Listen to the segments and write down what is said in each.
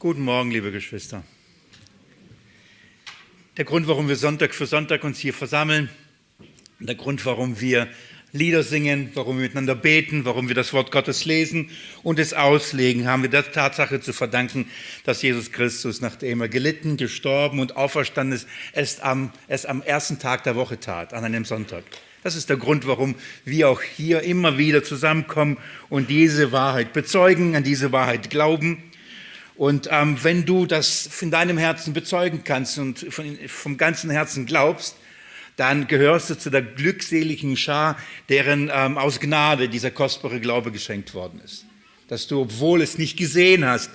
Guten Morgen, liebe Geschwister. Der Grund, warum wir Sonntag für Sonntag uns hier versammeln, der Grund, warum wir Lieder singen, warum wir miteinander beten, warum wir das Wort Gottes lesen und es auslegen, haben wir der Tatsache zu verdanken, dass Jesus Christus, nachdem er gelitten, gestorben und auferstanden ist, es am, es am ersten Tag der Woche tat, an einem Sonntag. Das ist der Grund, warum wir auch hier immer wieder zusammenkommen und diese Wahrheit bezeugen, an diese Wahrheit glauben und ähm, wenn du das in deinem Herzen bezeugen kannst und von, vom ganzen Herzen glaubst, dann gehörst du zu der glückseligen Schar, deren ähm, aus Gnade dieser kostbare Glaube geschenkt worden ist. Dass du, obwohl es nicht gesehen hast,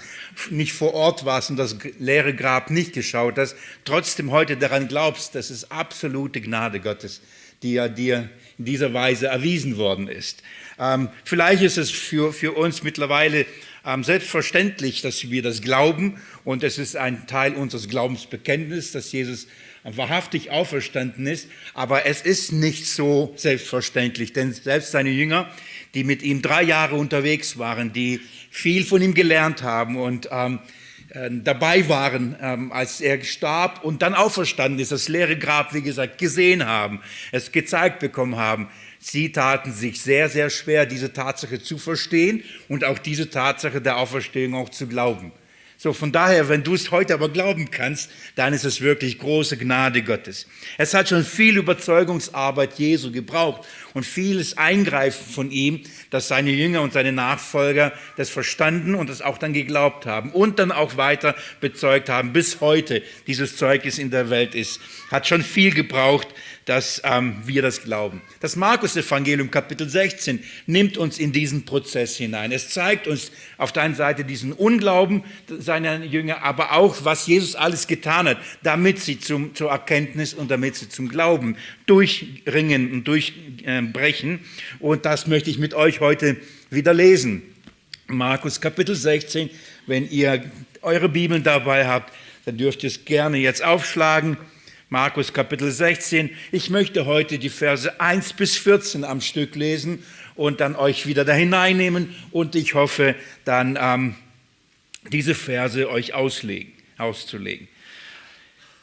nicht vor Ort warst und das leere Grab nicht geschaut hast, trotzdem heute daran glaubst, dass es absolute Gnade Gottes, die ja dir in dieser Weise erwiesen worden ist. Ähm, vielleicht ist es für, für uns mittlerweile selbstverständlich, dass wir das glauben. Und es ist ein Teil unseres Glaubensbekenntnisses, dass Jesus wahrhaftig auferstanden ist, aber es ist nicht so selbstverständlich, denn selbst seine Jünger, die mit ihm drei Jahre unterwegs waren, die viel von ihm gelernt haben und ähm, äh, dabei waren, ähm, als er starb und dann auferstanden ist, das leere Grab, wie gesagt, gesehen haben, es gezeigt bekommen haben, Sie taten sich sehr, sehr schwer, diese Tatsache zu verstehen und auch diese Tatsache der Auferstehung auch zu glauben. So, von daher, wenn du es heute aber glauben kannst, dann ist es wirklich große Gnade Gottes. Es hat schon viel Überzeugungsarbeit Jesu gebraucht und vieles Eingreifen von ihm, dass seine Jünger und seine Nachfolger das verstanden und das auch dann geglaubt haben und dann auch weiter bezeugt haben, bis heute dieses Zeugnis in der Welt ist. Hat schon viel gebraucht, dass ähm, wir das glauben. Das Markus-Evangelium, Kapitel 16, nimmt uns in diesen Prozess hinein. Es zeigt uns auf der einen Seite diesen Unglauben seiner Jünger, aber auch, was Jesus alles getan hat, damit sie zum, zur Erkenntnis und damit sie zum Glauben durchringen und durchbrechen. Und das möchte ich mit euch heute wieder lesen. Markus Kapitel 16, wenn ihr eure Bibeln dabei habt, dann dürft ihr es gerne jetzt aufschlagen. Markus Kapitel 16. Ich möchte heute die Verse 1 bis 14 am Stück lesen und dann euch wieder da hineinnehmen und ich hoffe dann ähm, diese Verse euch auslegen, auszulegen.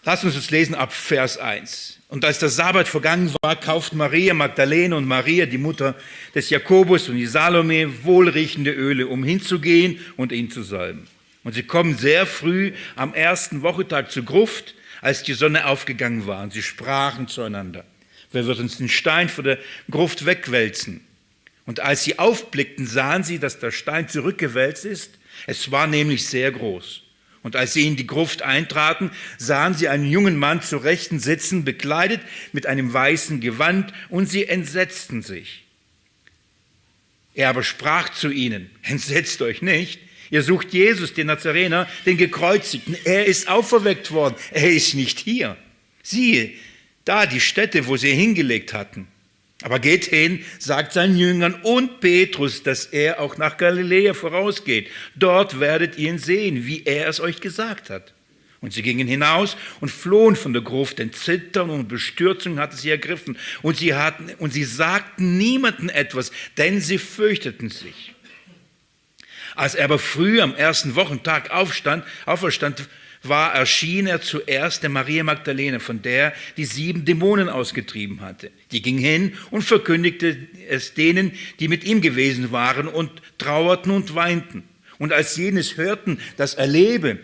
Lasst uns es lesen ab Vers 1. Und als der Sabbat vergangen war, kauft Maria Magdalene und Maria, die Mutter des Jakobus und die Salome, wohlriechende Öle, um hinzugehen und ihn zu salben. Und sie kommen sehr früh am ersten Wochentag zur Gruft, als die Sonne aufgegangen war. Und sie sprachen zueinander, wer wird uns den Stein vor der Gruft wegwälzen? Und als sie aufblickten, sahen sie, dass der Stein zurückgewälzt ist. Es war nämlich sehr groß. Und als sie in die Gruft eintraten, sahen sie einen jungen Mann zur Rechten sitzen, bekleidet mit einem weißen Gewand, und sie entsetzten sich. Er aber sprach zu ihnen, entsetzt euch nicht, Ihr sucht Jesus, den Nazarener, den Gekreuzigten. Er ist auferweckt worden. Er ist nicht hier. Siehe, da die Stätte, wo sie ihn hingelegt hatten. Aber geht hin, sagt seinen Jüngern und Petrus, dass er auch nach Galiläa vorausgeht. Dort werdet ihr ihn sehen, wie er es euch gesagt hat. Und sie gingen hinaus und flohen von der Gruft, denn Zittern und Bestürzung hatte sie ergriffen. Und sie, hatten, und sie sagten niemanden etwas, denn sie fürchteten sich. Als er aber früh am ersten Wochentag aufstand, auferstand, war, erschien er zuerst der Maria Magdalene, von der die sieben Dämonen ausgetrieben hatte. Die ging hin und verkündigte es denen, die mit ihm gewesen waren und trauerten und weinten. Und als jenes hörten, dass er lebe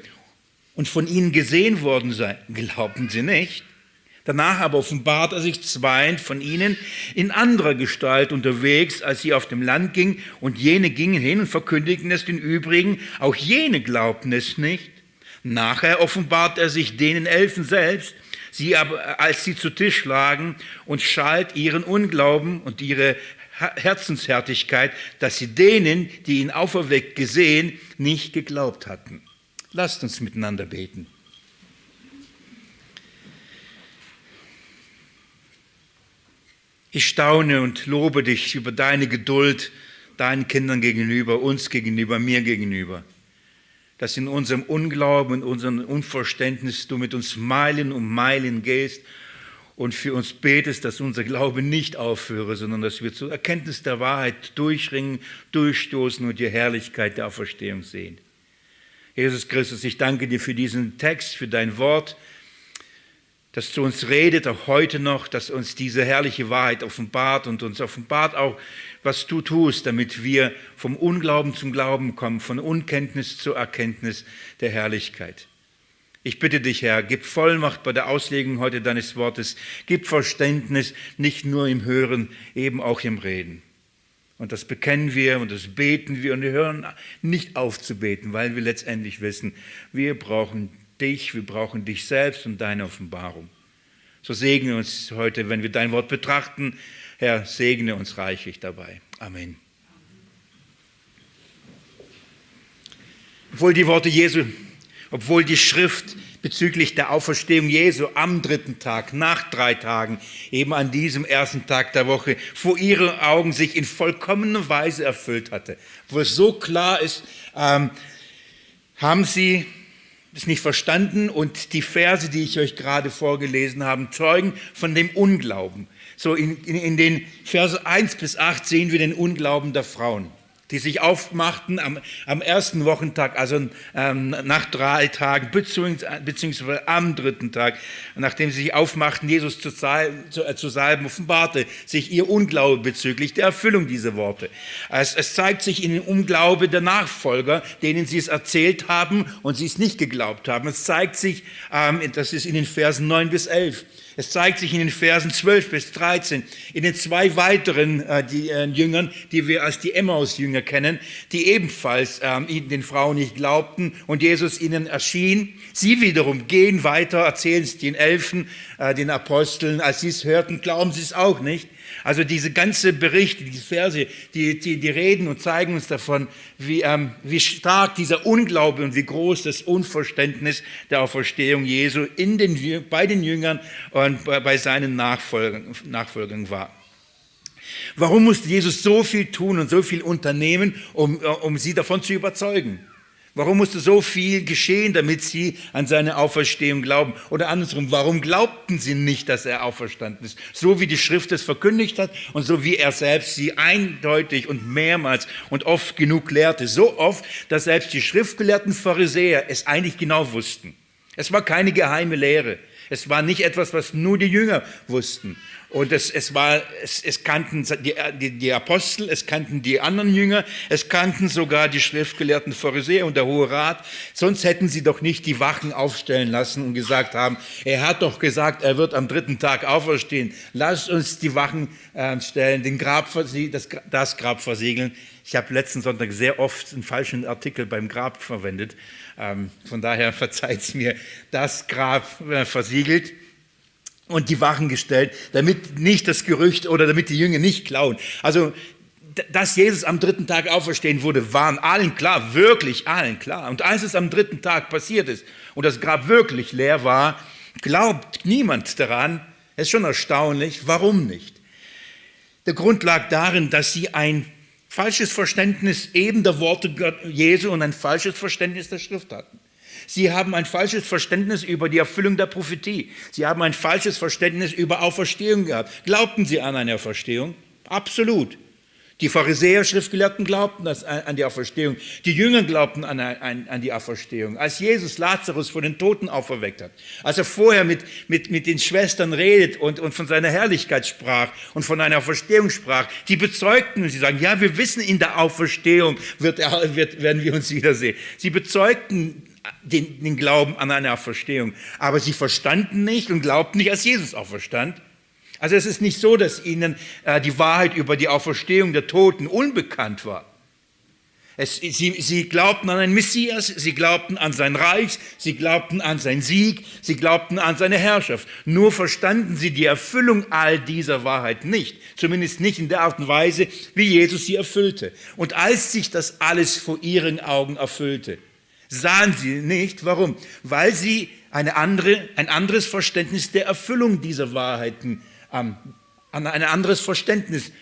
und von ihnen gesehen worden sei, glaubten sie nicht. Danach aber offenbart er sich zweien von ihnen in anderer Gestalt unterwegs, als sie auf dem Land ging, und jene gingen hin und verkündigten es den übrigen, auch jene glaubten es nicht. Nachher offenbart er sich denen Elfen selbst, sie aber, als sie zu Tisch lagen, und schalt ihren Unglauben und ihre Herzenshärtigkeit, dass sie denen, die ihn auferweckt gesehen, nicht geglaubt hatten. Lasst uns miteinander beten. Ich staune und lobe dich über deine Geduld deinen Kindern gegenüber, uns gegenüber, mir gegenüber. Dass in unserem Unglauben, in unserem Unverständnis du mit uns Meilen um Meilen gehst und für uns betest, dass unser Glaube nicht aufhöre, sondern dass wir zur Erkenntnis der Wahrheit durchringen, durchstoßen und die Herrlichkeit der Auferstehung sehen. Jesus Christus, ich danke dir für diesen Text, für dein Wort, das zu uns redet, auch heute noch, dass uns diese herrliche Wahrheit offenbart und uns offenbart auch, was du tust, damit wir vom Unglauben zum Glauben kommen, von Unkenntnis zur Erkenntnis der Herrlichkeit. Ich bitte dich, Herr, gib Vollmacht bei der Auslegung heute deines Wortes, gib Verständnis, nicht nur im Hören, eben auch im Reden. Und das bekennen wir und das beten wir und wir hören nicht auf zu beten, weil wir letztendlich wissen, wir brauchen dich, wir brauchen dich selbst und deine Offenbarung. So segne uns heute, wenn wir dein Wort betrachten. Herr, segne uns reichlich dabei. Amen. Obwohl die Worte Jesu, obwohl die Schrift bezüglich der Auferstehung Jesu am dritten Tag, nach drei Tagen, eben an diesem ersten Tag der Woche, vor ihren Augen sich in vollkommener Weise erfüllt hatte. Wo es so klar ist, ähm, haben sie es nicht verstanden und die Verse, die ich euch gerade vorgelesen habe, zeugen von dem Unglauben. So in, in, in den Verse 1 bis 8 sehen wir den Unglauben der Frauen die sich aufmachten am, am ersten Wochentag, also ähm, nach drei Tagen, beziehungsweise am dritten Tag, nachdem sie sich aufmachten, Jesus zu, zu, äh, zu salben, offenbarte sich ihr Unglaube bezüglich der Erfüllung dieser Worte. Es, es zeigt sich in dem Unglaube der Nachfolger, denen sie es erzählt haben und sie es nicht geglaubt haben. Es zeigt sich, ähm, das ist in den Versen 9 bis 11. Es zeigt sich in den Versen 12 bis 13, in den zwei weiteren äh, die, äh, Jüngern, die wir als die Emmaus-Jünger kennen, die ebenfalls ähm, den Frauen nicht glaubten und Jesus ihnen erschien. Sie wiederum gehen weiter, erzählen es den Elfen, äh, den Aposteln. Als sie es hörten, glauben sie es auch nicht. Also diese ganze Berichte, diese Verse, die, die, die reden und zeigen uns davon, wie, ähm, wie stark dieser Unglaube und wie groß das Unverständnis der Auferstehung Jesu in den, bei den Jüngern und bei, bei seinen Nachfolgern, Nachfolgern war. Warum musste Jesus so viel tun und so viel unternehmen, um, um sie davon zu überzeugen? Warum musste so viel geschehen, damit sie an seine Auferstehung glauben? Oder andersrum, warum glaubten sie nicht, dass er auferstanden ist? So wie die Schrift es verkündigt hat und so wie er selbst sie eindeutig und mehrmals und oft genug lehrte. So oft, dass selbst die schriftgelehrten Pharisäer es eigentlich genau wussten. Es war keine geheime Lehre. Es war nicht etwas, was nur die Jünger wussten. Und es, es, war, es, es kannten die, die, die, Apostel, es kannten die anderen Jünger, es kannten sogar die schriftgelehrten Pharisäer und der Hohe Rat. Sonst hätten sie doch nicht die Wachen aufstellen lassen und gesagt haben, er hat doch gesagt, er wird am dritten Tag auferstehen. Lasst uns die Wachen äh, stellen, den Grab, das, das Grab versiegeln. Ich habe letzten Sonntag sehr oft einen falschen Artikel beim Grab verwendet. Ähm, von daher verzeiht es mir, das Grab äh, versiegelt und die Wachen gestellt, damit nicht das Gerücht oder damit die Jünger nicht klauen. Also, dass Jesus am dritten Tag auferstehen wurde, waren allen klar, wirklich allen klar. Und als es am dritten Tag passiert ist und das Grab wirklich leer war, glaubt niemand daran. Es ist schon erstaunlich. Warum nicht? Der Grund lag darin, dass sie ein falsches Verständnis eben der Worte Jesu und ein falsches Verständnis der Schrift hatten. Sie haben ein falsches Verständnis über die Erfüllung der Prophetie. Sie haben ein falsches Verständnis über Auferstehung gehabt. Glaubten Sie an eine Auferstehung? Absolut. Die Pharisäer, Schriftgelehrten glaubten an die Auferstehung. Die Jünger glaubten an, an, die Auferstehung. Als Jesus Lazarus von den Toten auferweckt hat, als er vorher mit, mit, mit den Schwestern redet und, und von seiner Herrlichkeit sprach und von einer Auferstehung sprach, die bezeugten und sie sagen, ja, wir wissen, in der Auferstehung wird, wird, werden wir uns wiedersehen. Sie bezeugten den, den Glauben an eine Auferstehung. Aber sie verstanden nicht und glaubten nicht, als Jesus auferstand. Also es ist nicht so, dass ihnen äh, die Wahrheit über die Auferstehung der Toten unbekannt war. Es, sie, sie glaubten an einen Messias, sie glaubten an sein Reich, sie glaubten an seinen Sieg, sie glaubten an seine Herrschaft. Nur verstanden sie die Erfüllung all dieser Wahrheit nicht, zumindest nicht in der Art und Weise, wie Jesus sie erfüllte. Und als sich das alles vor ihren Augen erfüllte, sahen sie nicht. Warum? Weil sie eine andere, ein anderes Verständnis der Erfüllung dieser Wahrheiten, ähm, an ein anderes Verständnis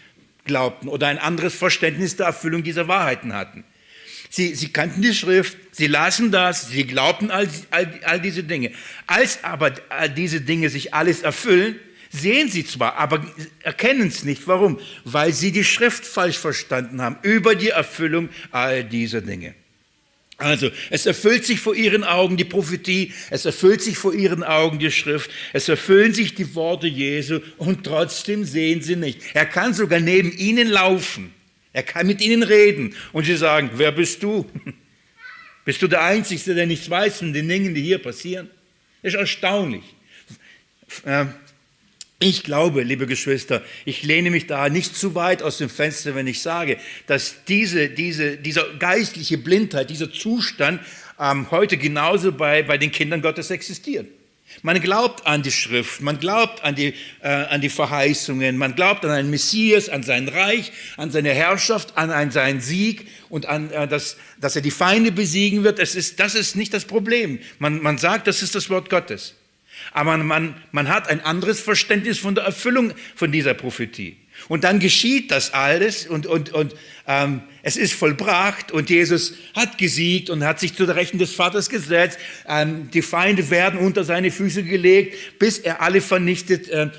glaubten oder ein anderes Verständnis der Erfüllung dieser Wahrheiten hatten. Sie, sie kannten die Schrift, sie lasen das, sie glaubten all, all, all diese Dinge. Als aber all diese Dinge sich alles erfüllen, sehen sie zwar, aber erkennen es nicht. Warum? Weil sie die Schrift falsch verstanden haben über die Erfüllung all dieser Dinge. Also, es erfüllt sich vor ihren Augen die Prophetie, es erfüllt sich vor ihren Augen die Schrift, es erfüllen sich die Worte Jesu und trotzdem sehen sie nicht. Er kann sogar neben ihnen laufen, er kann mit ihnen reden und sie sagen, wer bist du? Bist du der Einzige, der nichts weiß von den Dingen, die hier passieren? Das ist erstaunlich. Ähm, ich glaube, liebe Geschwister, ich lehne mich da nicht zu weit aus dem Fenster, wenn ich sage, dass diese, diese, dieser geistliche Blindheit, dieser Zustand ähm, heute genauso bei, bei den Kindern Gottes existiert. Man glaubt an die Schrift, man glaubt an die, äh, an die Verheißungen, man glaubt an einen Messias, an sein Reich, an seine Herrschaft, an, an seinen Sieg und an, äh, dass, dass er die Feinde besiegen wird. Das ist, das ist nicht das Problem. Man, man sagt, das ist das Wort Gottes. Aber man, man hat ein anderes Verständnis von der Erfüllung von dieser Prophetie. Und dann geschieht das alles und, und, und ähm, es ist vollbracht und Jesus hat gesiegt und hat sich zu der Rechten des Vaters gesetzt. Ähm, die Feinde werden unter seine Füße gelegt, bis er alle vernichtet. Ähm,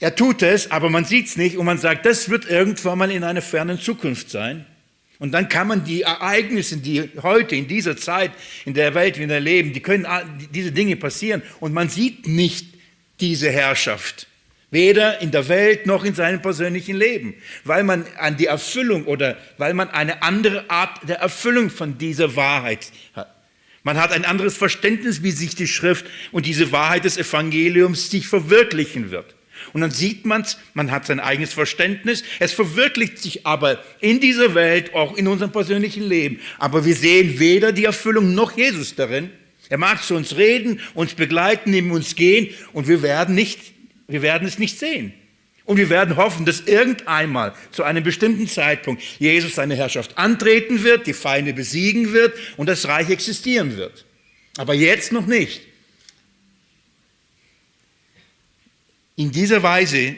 er tut es, aber man sieht es nicht und man sagt, das wird irgendwann mal in einer fernen Zukunft sein. Und dann kann man die Ereignisse, die heute in dieser Zeit in der Welt, der leben, die können diese Dinge passieren und man sieht nicht diese Herrschaft. Weder in der Welt noch in seinem persönlichen Leben, weil man an die Erfüllung oder weil man eine andere Art der Erfüllung von dieser Wahrheit hat. Man hat ein anderes Verständnis, wie sich die Schrift und diese Wahrheit des Evangeliums sich verwirklichen wird. Und dann sieht man es, man hat sein eigenes Verständnis, es verwirklicht sich aber in dieser Welt, auch in unserem persönlichen Leben. Aber wir sehen weder die Erfüllung noch Jesus darin. Er mag zu uns reden, uns begleiten, neben uns gehen und wir werden, nicht, wir werden es nicht sehen. Und wir werden hoffen, dass irgendeinmal zu einem bestimmten Zeitpunkt Jesus seine Herrschaft antreten wird, die Feinde besiegen wird und das Reich existieren wird. Aber jetzt noch nicht. In dieser Weise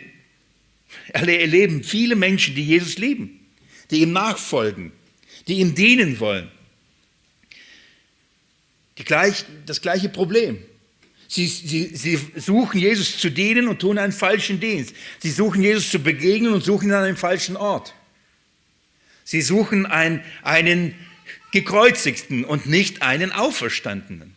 erleben viele Menschen, die Jesus lieben, die ihm nachfolgen, die ihm dienen wollen, gleich, das gleiche Problem. Sie, sie, sie suchen Jesus zu dienen und tun einen falschen Dienst. Sie suchen Jesus zu begegnen und suchen ihn an einem falschen Ort. Sie suchen ein, einen gekreuzigten und nicht einen auferstandenen.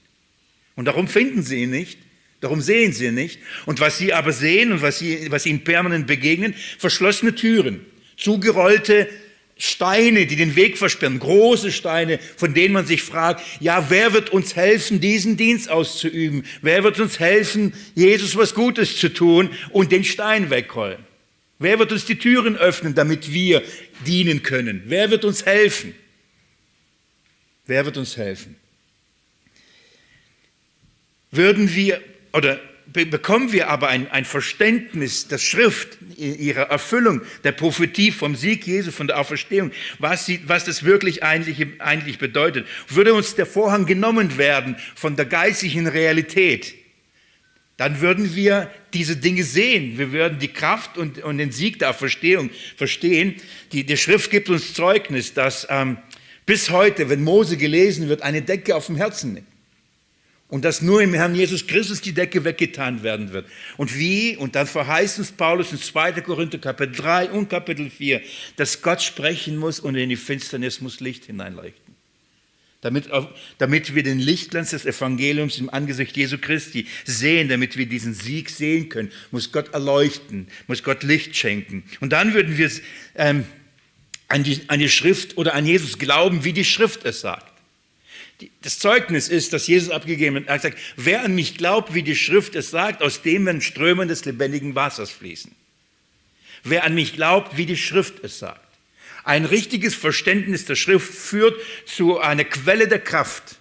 Und darum finden sie ihn nicht. Darum sehen sie nicht. Und was sie aber sehen und was, sie, was ihnen permanent begegnen, verschlossene Türen, zugerollte Steine, die den Weg versperren, große Steine, von denen man sich fragt, ja, wer wird uns helfen, diesen Dienst auszuüben? Wer wird uns helfen, Jesus was Gutes zu tun und den Stein wegrollen? Wer wird uns die Türen öffnen, damit wir dienen können? Wer wird uns helfen? Wer wird uns helfen? Würden wir oder bekommen wir aber ein, ein Verständnis der Schrift, ihrer Erfüllung, der Prophetie vom Sieg Jesu, von der Auferstehung, was, sie, was das wirklich eigentlich, eigentlich bedeutet, würde uns der Vorhang genommen werden von der geistigen Realität, dann würden wir diese Dinge sehen. Wir würden die Kraft und, und den Sieg der Auferstehung verstehen. Die, die Schrift gibt uns Zeugnis, dass ähm, bis heute, wenn Mose gelesen wird, eine Decke auf dem Herzen. Und dass nur im Herrn Jesus Christus die Decke weggetan werden wird. Und wie? Und dann verheißt uns Paulus in 2. Korinther Kapitel 3 und Kapitel 4, dass Gott sprechen muss und in die Finsternis muss Licht hineinleuchten. Damit, damit wir den Lichtglanz des Evangeliums im Angesicht Jesu Christi sehen, damit wir diesen Sieg sehen können, muss Gott erleuchten, muss Gott Licht schenken. Und dann würden wir ähm, an, die, an die Schrift oder an Jesus glauben, wie die Schrift es sagt das Zeugnis ist, das Jesus abgegeben hat. Er hat gesagt, wer an mich glaubt, wie die Schrift es sagt, aus dem werden Strömen des lebendigen Wassers fließen. Wer an mich glaubt, wie die Schrift es sagt. Ein richtiges Verständnis der Schrift führt zu einer Quelle der Kraft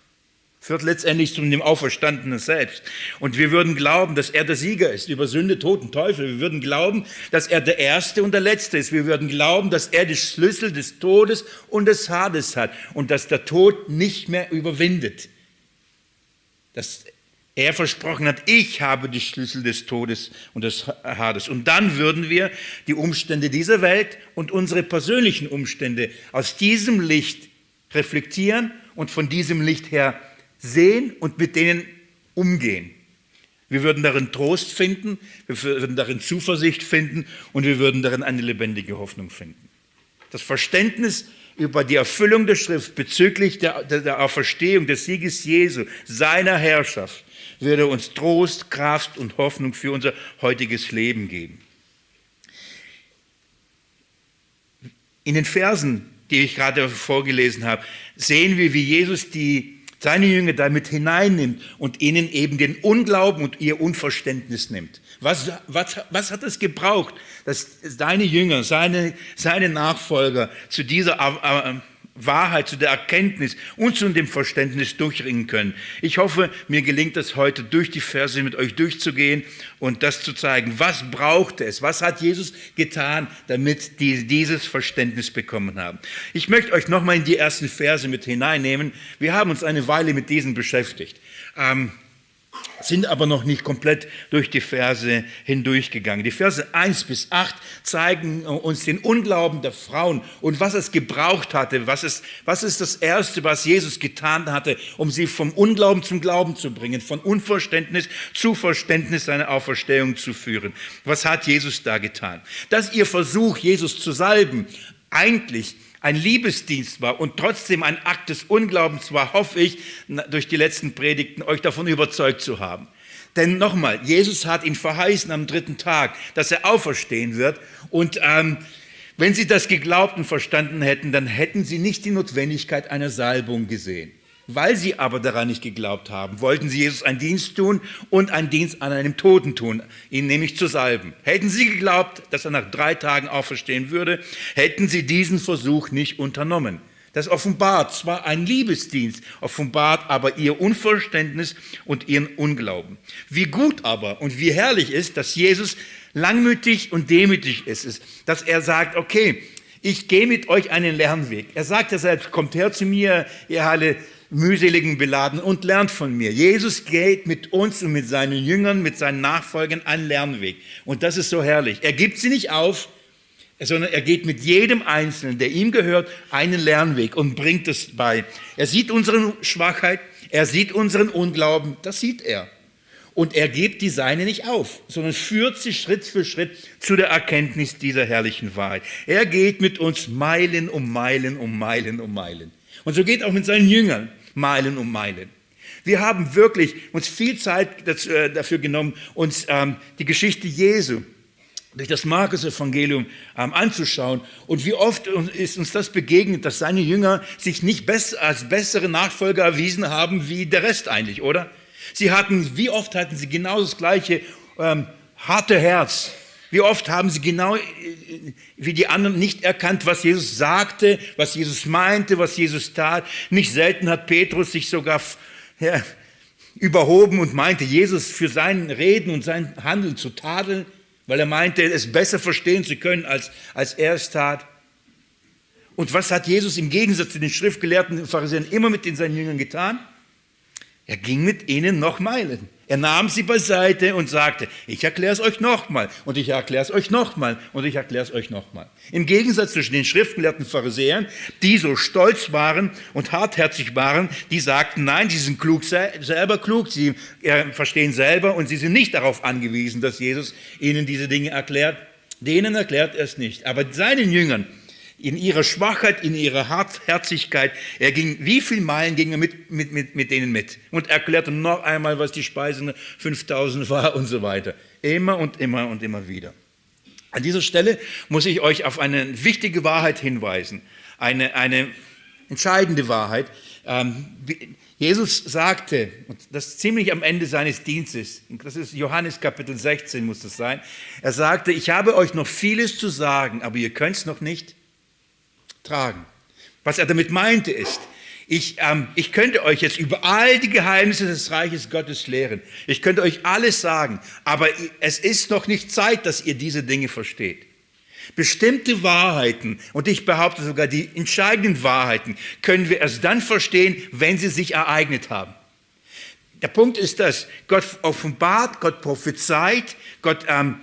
führt letztendlich zu dem Auferstandenen selbst. Und wir würden glauben, dass er der Sieger ist über Sünde, Tod und Teufel. Wir würden glauben, dass er der Erste und der Letzte ist. Wir würden glauben, dass er die Schlüssel des Todes und des Hades hat und dass der Tod nicht mehr überwindet. Dass er versprochen hat, ich habe die Schlüssel des Todes und des Hades. Und dann würden wir die Umstände dieser Welt und unsere persönlichen Umstände aus diesem Licht reflektieren und von diesem Licht her sehen und mit denen umgehen. Wir würden darin Trost finden, wir würden darin Zuversicht finden und wir würden darin eine lebendige Hoffnung finden. Das Verständnis über die Erfüllung der Schrift bezüglich der, der, der Auferstehung des Sieges Jesu, seiner Herrschaft, wird er uns Trost, Kraft und Hoffnung für unser heutiges Leben geben. In den Versen, die ich gerade vorgelesen habe, sehen wir, wie Jesus die, seine Jünger damit hineinnimmt und ihnen eben den Unglauben und ihr Unverständnis nimmt. Was, was, was hat es gebraucht, dass seine Jünger, seine, seine Nachfolger zu dieser äh, Wahrheit, zu der Erkenntnis und zu dem Verständnis durchringen können. Ich hoffe, mir gelingt es heute durch die Verse mit euch durchzugehen und das zu zeigen. Was brauchte es? Was hat Jesus getan, damit die dieses Verständnis bekommen haben? Ich möchte euch nochmal in die ersten Verse mit hineinnehmen. Wir haben uns eine Weile mit diesen beschäftigt. Ähm, sind aber noch nicht komplett durch die Verse hindurchgegangen. Die Verse 1 bis 8 zeigen uns den Unglauben der Frauen und was es gebraucht hatte, was ist, was ist das Erste, was Jesus getan hatte, um sie vom Unglauben zum Glauben zu bringen, von Unverständnis zu Verständnis seiner Auferstehung zu führen. Was hat Jesus da getan? Dass ihr Versuch, Jesus zu salben, eigentlich ein Liebesdienst war und trotzdem ein Akt des Unglaubens war, hoffe ich, durch die letzten Predigten euch davon überzeugt zu haben. Denn nochmal, Jesus hat ihn verheißen am dritten Tag, dass er auferstehen wird. Und ähm, wenn sie das geglaubt und verstanden hätten, dann hätten sie nicht die Notwendigkeit einer Salbung gesehen. Weil sie aber daran nicht geglaubt haben, wollten sie Jesus einen Dienst tun und einen Dienst an einem Toten tun, ihn nämlich zu salben. Hätten sie geglaubt, dass er nach drei Tagen auferstehen würde, hätten sie diesen Versuch nicht unternommen. Das offenbart zwar ein Liebesdienst, offenbart aber ihr Unverständnis und ihren Unglauben. Wie gut aber und wie herrlich ist, dass Jesus langmütig und demütig ist, dass er sagt, okay, ich gehe mit euch einen Lernweg. Er sagt ja selbst, kommt her zu mir, ihr alle mühseligen beladen und lernt von mir. Jesus geht mit uns und mit seinen Jüngern, mit seinen Nachfolgern einen Lernweg. Und das ist so herrlich. Er gibt sie nicht auf, sondern er geht mit jedem Einzelnen, der ihm gehört, einen Lernweg und bringt es bei. Er sieht unsere Schwachheit, er sieht unseren Unglauben, das sieht er. Und er gibt die Seine nicht auf, sondern führt sie Schritt für Schritt zu der Erkenntnis dieser herrlichen Wahrheit. Er geht mit uns Meilen um Meilen um Meilen um Meilen. Und so geht auch mit seinen Jüngern. Meilen um Meilen. Wir haben wirklich uns viel Zeit äh, dafür genommen, uns ähm, die Geschichte Jesu durch das Markus-Evangelium ähm, anzuschauen. Und wie oft ist uns das begegnet, dass seine Jünger sich nicht als bessere Nachfolger erwiesen haben wie der Rest eigentlich, oder? Sie hatten, wie oft hatten sie genau das gleiche ähm, harte Herz, wie oft haben sie genau äh, wie die anderen nicht erkannt, was Jesus sagte, was Jesus meinte, was Jesus tat. Nicht selten hat Petrus sich sogar ja, überhoben und meinte, Jesus für sein Reden und sein Handeln zu tadeln, weil er meinte, es besser verstehen zu können, als, als er es tat. Und was hat Jesus im Gegensatz zu den Schriftgelehrten Pharisäern immer mit den seinen Jüngern getan? Er ging mit ihnen noch Meilen. Er nahm sie beiseite und sagte, ich erkläre es euch nochmal und ich erkläre es euch nochmal und ich erkläre es euch nochmal. Im Gegensatz zwischen den schriftgelehrten Pharisäern, die so stolz waren und hartherzig waren, die sagten, nein, sie sind klug, selber klug, sie äh, verstehen selber und sie sind nicht darauf angewiesen, dass Jesus ihnen diese Dinge erklärt. Denen erklärt er es nicht. Aber seinen Jüngern, in ihrer Schwachheit, in ihrer Hartherzigkeit. Er ging, wie viele Meilen ging er mit, mit, mit, mit denen mit? Und erklärte noch einmal, was die Speise 5000 war und so weiter. Immer und immer und immer wieder. An dieser Stelle muss ich euch auf eine wichtige Wahrheit hinweisen. Eine, eine entscheidende Wahrheit. Ähm, Jesus sagte, und das ziemlich am Ende seines Dienstes, das ist Johannes Kapitel 16 muss das sein, er sagte, ich habe euch noch vieles zu sagen, aber ihr könnt es noch nicht tragen. Was er damit meinte ist, ich, ähm, ich könnte euch jetzt über all die Geheimnisse des Reiches Gottes lehren. Ich könnte euch alles sagen, aber es ist noch nicht Zeit, dass ihr diese Dinge versteht. Bestimmte Wahrheiten, und ich behaupte sogar die entscheidenden Wahrheiten, können wir erst dann verstehen, wenn sie sich ereignet haben. Der Punkt ist das, Gott offenbart, Gott prophezeit, Gott ähm,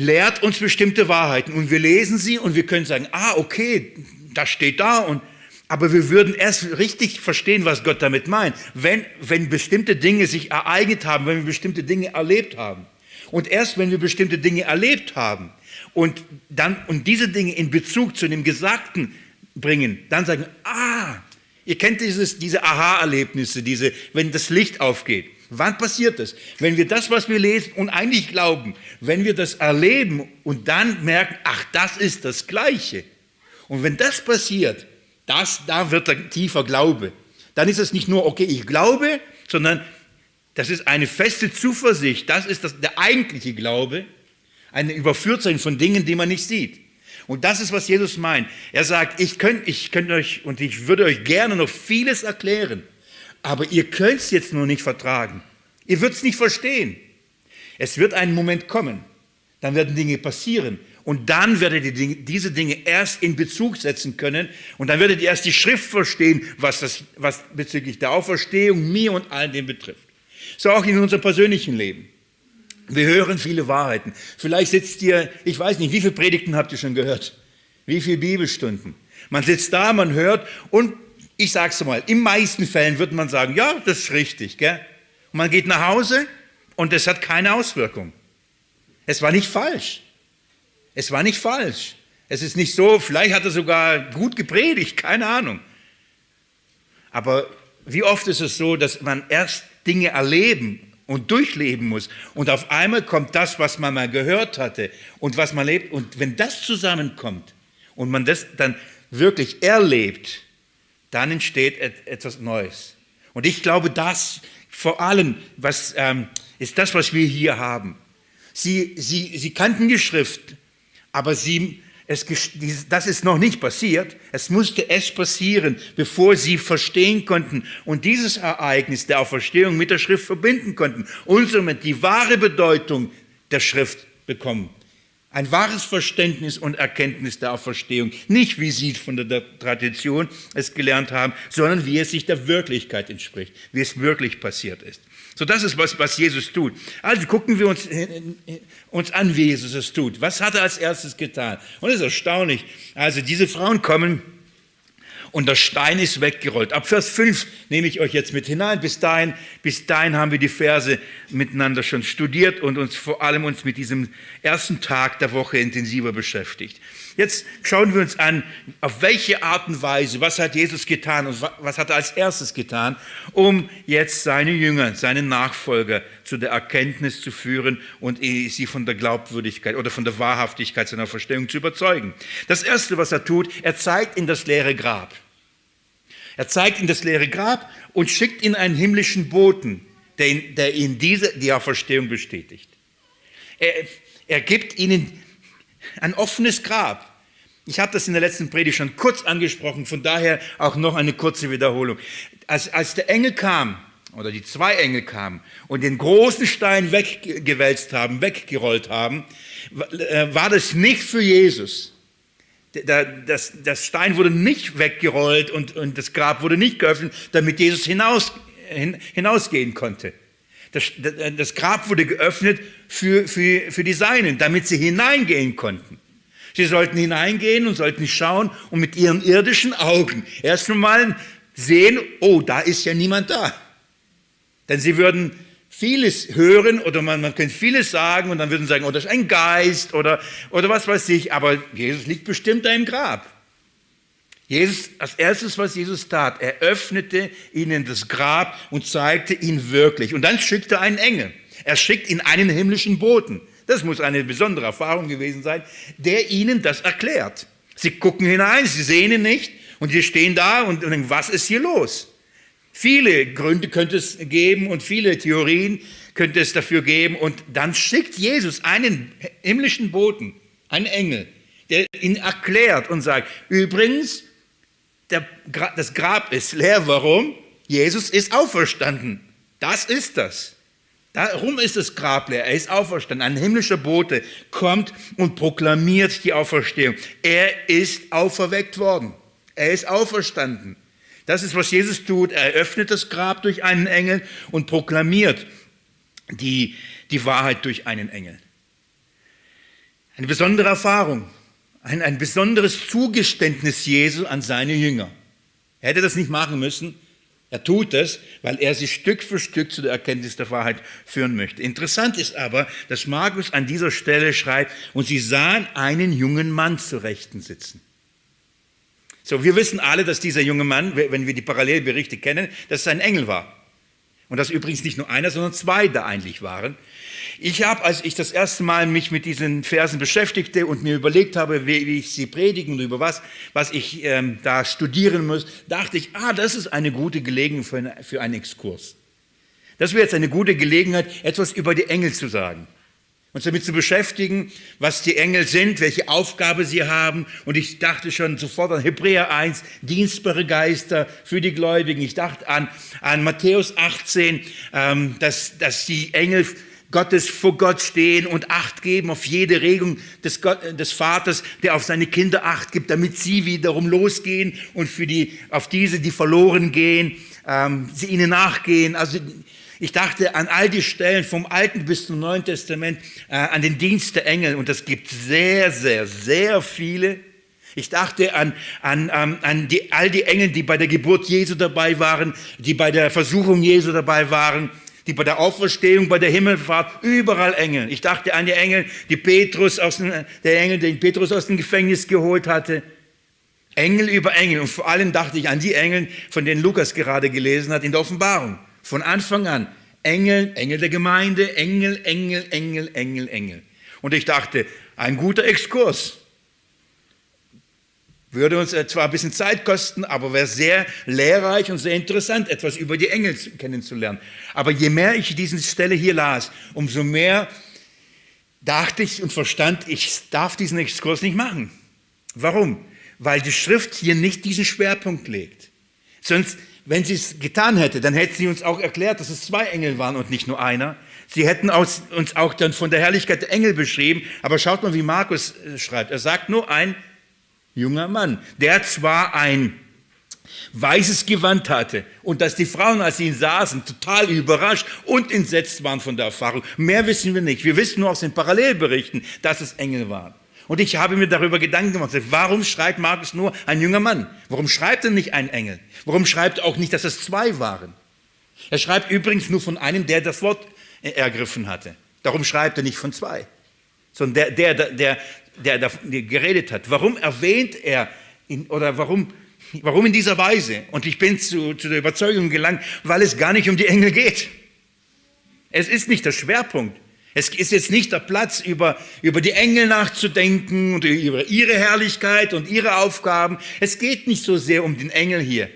lehrt uns bestimmte Wahrheiten und wir lesen sie und wir können sagen, ah, okay, das steht da und aber wir würden erst richtig verstehen, was Gott damit meint, wenn, wenn bestimmte Dinge sich ereignet haben, wenn wir bestimmte Dinge erlebt haben. Und erst wenn wir bestimmte Dinge erlebt haben und dann und diese Dinge in Bezug zu dem Gesagten bringen, dann sagen, ah, ihr kennt dieses, diese Aha-Erlebnisse, diese, wenn das Licht aufgeht. Wann passiert das? Wenn wir das, was wir lesen und eigentlich glauben, wenn wir das erleben und dann merken, ach, das ist das Gleiche. Und wenn das passiert, das, da wird der tiefer Glaube. Dann ist es nicht nur, okay, ich glaube, sondern das ist eine feste Zuversicht. Das ist das, der eigentliche Glaube. Ein Überführtsein von Dingen, die man nicht sieht. Und das ist, was Jesus meint. Er sagt, ich könnte ich könnt euch und ich würde euch gerne noch vieles erklären, aber ihr könnt es jetzt nur nicht vertragen. Ihr würdet es nicht verstehen. Es wird ein Moment kommen, dann werden Dinge passieren. Und dann werdet ihr diese Dinge erst in Bezug setzen können. Und dann werdet ihr erst die Schrift verstehen, was, das, was bezüglich der Auferstehung mir und allen dem betrifft. So auch in unserem persönlichen Leben. Wir hören viele Wahrheiten. Vielleicht sitzt ihr, ich weiß nicht, wie viele Predigten habt ihr schon gehört? Wie viele Bibelstunden? Man sitzt da, man hört und ich sage es mal, in meisten Fällen wird man sagen, ja, das ist richtig. Gell? Und man geht nach Hause und es hat keine Auswirkung. Es war nicht falsch. Es war nicht falsch. Es ist nicht so, vielleicht hat er sogar gut gepredigt, keine Ahnung. Aber wie oft ist es so, dass man erst Dinge erleben und durchleben muss. Und auf einmal kommt das, was man mal gehört hatte und was man lebt. Und wenn das zusammenkommt und man das dann wirklich erlebt, dann entsteht etwas Neues. Und ich glaube, das vor allem was, ähm, ist das, was wir hier haben. Sie, sie, sie kannten die Schrift, aber sie es, das ist noch nicht passiert. Es musste es passieren, bevor sie verstehen konnten und dieses Ereignis der Auferstehung mit der Schrift verbinden konnten und somit die wahre Bedeutung der Schrift bekommen. Ein wahres Verständnis und Erkenntnis der Auferstehung. Nicht wie sie von der Tradition es gelernt haben, sondern wie es sich der Wirklichkeit entspricht, wie es wirklich passiert ist. So, das ist was, was Jesus tut. Also gucken wir uns, uns an, wie Jesus es tut. Was hat er als erstes getan? Und es ist erstaunlich. Also diese Frauen kommen und der Stein ist weggerollt. Ab Vers 5 nehme ich euch jetzt mit hinein. Bis dahin, bis dahin haben wir die Verse miteinander schon studiert und uns vor allem uns mit diesem ersten Tag der Woche intensiver beschäftigt. Jetzt schauen wir uns an, auf welche Art und Weise, was hat Jesus getan und was hat er als erstes getan, um jetzt seine Jünger, seine Nachfolger zu der Erkenntnis zu führen und sie von der Glaubwürdigkeit oder von der Wahrhaftigkeit seiner Verstehung zu überzeugen. Das Erste, was er tut, er zeigt in das leere Grab. Er zeigt in das leere Grab und schickt in einen himmlischen Boten, der ihn, der ihn diese, die Auferstehung bestätigt. Er, er gibt ihnen ein offenes Grab. Ich habe das in der letzten Predigt schon kurz angesprochen, von daher auch noch eine kurze Wiederholung. Als, als der Engel kam, oder die zwei Engel kamen und den großen Stein weggewälzt haben, weggerollt haben, äh, war das nicht für Jesus. Das, das Stein wurde nicht weggerollt und, und das Grab wurde nicht geöffnet, damit Jesus hinaus, hin, hinausgehen konnte. Das, das, Grab wurde geöffnet für, für, für die Seinen, damit sie hineingehen konnten. Sie sollten hineingehen und sollten schauen und mit ihren irdischen Augen erst einmal sehen, oh, da ist ja niemand da. Denn sie würden vieles hören oder man, man könnte vieles sagen und dann würden sie sagen, oh, das ist ein Geist oder, oder was weiß ich, aber Jesus liegt bestimmt da im Grab. Jesus, als erstes, was Jesus tat, er öffnete ihnen das Grab und zeigte ihn wirklich. Und dann schickte er einen Engel. Er schickt ihn einen himmlischen Boten. Das muss eine besondere Erfahrung gewesen sein, der ihnen das erklärt. Sie gucken hinein, sie sehen ihn nicht und sie stehen da und, denken, was ist hier los? Viele Gründe könnte es geben und viele Theorien könnte es dafür geben. Und dann schickt Jesus einen himmlischen Boten, einen Engel, der ihn erklärt und sagt, übrigens, der, das Grab ist leer. Warum? Jesus ist auferstanden. Das ist das. Darum ist das Grab leer. Er ist auferstanden. Ein himmlischer Bote kommt und proklamiert die Auferstehung. Er ist auferweckt worden. Er ist auferstanden. Das ist, was Jesus tut. Er öffnet das Grab durch einen Engel und proklamiert die, die Wahrheit durch einen Engel. Eine besondere Erfahrung, ein, ein besonderes Zugeständnis Jesu an seine Jünger. Er hätte das nicht machen müssen, er tut es, weil er sie Stück für Stück zu der Erkenntnis der Wahrheit führen möchte. Interessant ist aber, dass Markus an dieser Stelle schreibt, und sie sahen einen jungen Mann zu Rechten sitzen. So, wir wissen alle, dass dieser junge Mann, wenn wir die Parallelberichte kennen, dass es ein Engel war. Und dass übrigens nicht nur einer, sondern zwei da eigentlich waren. Ich habe, als ich das erste Mal mich mit diesen Versen beschäftigte und mir überlegt habe, wie, ich sie predigen und über was, was ich ähm, da studieren muss, dachte ich, ah, das ist eine gute Gelegenheit für, eine, für einen Exkurs. Das wäre jetzt eine gute Gelegenheit, etwas über die Engel zu sagen uns damit zu beschäftigen, was die Engel sind, welche Aufgabe sie haben. Und ich dachte schon sofort an Hebräer 1, dienstbare Geister für die Gläubigen. Ich dachte an, an Matthäus 18, ähm, dass, dass die Engel Gottes vor Gott stehen und Acht geben auf jede Regung des, Gott, des Vaters, der auf seine Kinder Acht gibt, damit sie wiederum losgehen und für die, auf diese, die verloren gehen, ähm, sie ihnen nachgehen. Also ich dachte an all die Stellen vom Alten bis zum Neuen Testament, äh, an den Dienst der Engel. Und das gibt sehr, sehr, sehr viele. Ich dachte an, an, an, an die, all die Engel, die bei der Geburt Jesu dabei waren, die bei der Versuchung Jesu dabei waren, die bei der Auferstehung, bei der Himmelfahrt, überall Engel. Ich dachte an die Engel, die Petrus aus dem, der Engel, den Petrus aus dem Gefängnis geholt hatte. Engel über Engel. Und vor allem dachte ich an die Engel, von denen Lukas gerade gelesen hat in der Offenbarung. Von Anfang an. Engel, Engel der Gemeinde, Engel, Engel, Engel, Engel, Engel. Und ich dachte, ein guter Exkurs. Würde uns zwar ein bisschen Zeit kosten, aber wäre sehr lehrreich und sehr interessant, etwas über die Engel kennenzulernen. Aber je mehr ich diese Stelle hier las, umso mehr dachte ich und verstand, ich darf diesen Exkurs nicht machen. Warum? Weil die Schrift hier nicht diesen Schwerpunkt legt. Sonst wenn sie es getan hätte, dann hätte sie uns auch erklärt, dass es zwei Engel waren und nicht nur einer. Sie hätten uns auch dann von der Herrlichkeit der Engel beschrieben. Aber schaut mal, wie Markus äh, schreibt. Er sagt nur ein junger Mann, der zwar ein weißes Gewand hatte und dass die Frauen, als sie ihn saßen, total überrascht und entsetzt waren von der Erfahrung. Mehr wissen wir nicht. Wir wissen nur aus den Parallelberichten, dass es Engel waren. Und ich habe mir darüber Gedanken gemacht, warum schreibt Markus nur ein junger Mann? Warum schreibt er nicht ein Engel? Warum schreibt er auch nicht, dass es zwei waren? Er schreibt übrigens nur von einem, der das Wort ergriffen hatte. Darum schreibt er nicht von zwei, sondern der, der, der, der, der geredet hat. Warum erwähnt er in, oder warum, warum in dieser Weise? Und ich bin zu, zu der Überzeugung gelangt, weil es gar nicht um die Engel geht. Es ist nicht der Schwerpunkt. Es ist jetzt nicht der Platz, über, über die Engel nachzudenken und über ihre Herrlichkeit und ihre Aufgaben. Es geht nicht so sehr um den Engel hier.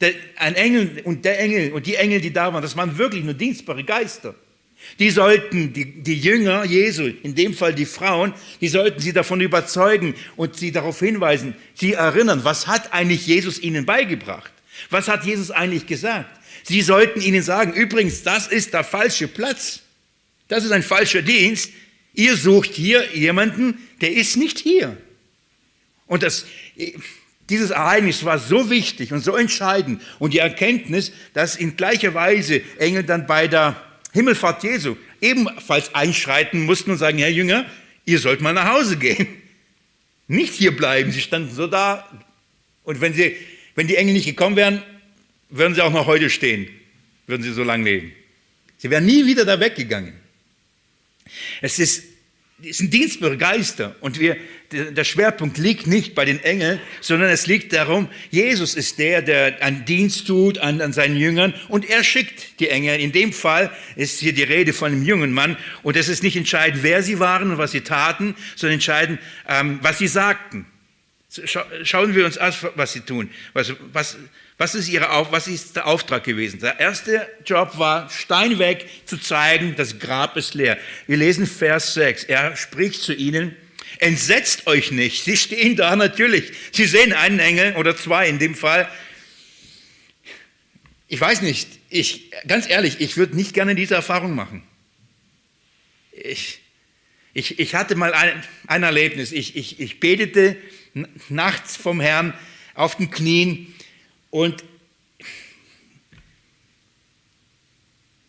Der, ein Engel und der Engel und die Engel, die da waren, das waren wirklich nur dienstbare Geister. Die sollten die, die Jünger Jesu, in dem Fall die Frauen, die sollten sie davon überzeugen und sie darauf hinweisen, sie erinnern, was hat eigentlich Jesus ihnen beigebracht? Was hat Jesus eigentlich gesagt? Sie sollten ihnen sagen, übrigens, das ist der falsche Platz. Das ist ein falscher Dienst. Ihr sucht hier jemanden, der ist nicht hier. Und das, dieses Ereignis war so wichtig und so entscheidend und die Erkenntnis, dass in gleicher Weise Engel dann bei der Himmelfahrt Jesu ebenfalls einschreiten mussten und sagen, Herr Jünger, ihr sollt mal nach Hause gehen. Nicht hier bleiben. Sie standen so da und wenn, sie, wenn die Engel nicht gekommen wären, würden sie auch noch heute stehen, würden sie so lange leben. Sie wären nie wieder da weggegangen. Es ist, es sind dienstbare Geister und wir, der Schwerpunkt liegt nicht bei den Engeln, sondern es liegt darum, Jesus ist der, der einen Dienst tut an, an seinen Jüngern und er schickt die Engel. In dem Fall ist hier die Rede von einem jungen Mann und es ist nicht entscheidend, wer sie waren und was sie taten, sondern entscheidend, ähm, was sie sagten. Schauen wir uns an, was sie tun. Was, was, was ist, ihre, was ist der Auftrag gewesen? Der erste Job war, Stein weg zu zeigen, das Grab ist leer. Wir lesen Vers 6. Er spricht zu ihnen, entsetzt euch nicht. Sie stehen da natürlich. Sie sehen einen Engel oder zwei in dem Fall. Ich weiß nicht, ich, ganz ehrlich, ich würde nicht gerne diese Erfahrung machen. Ich, ich, ich hatte mal ein, ein Erlebnis. Ich, ich, ich betete nachts vom Herrn auf den Knien und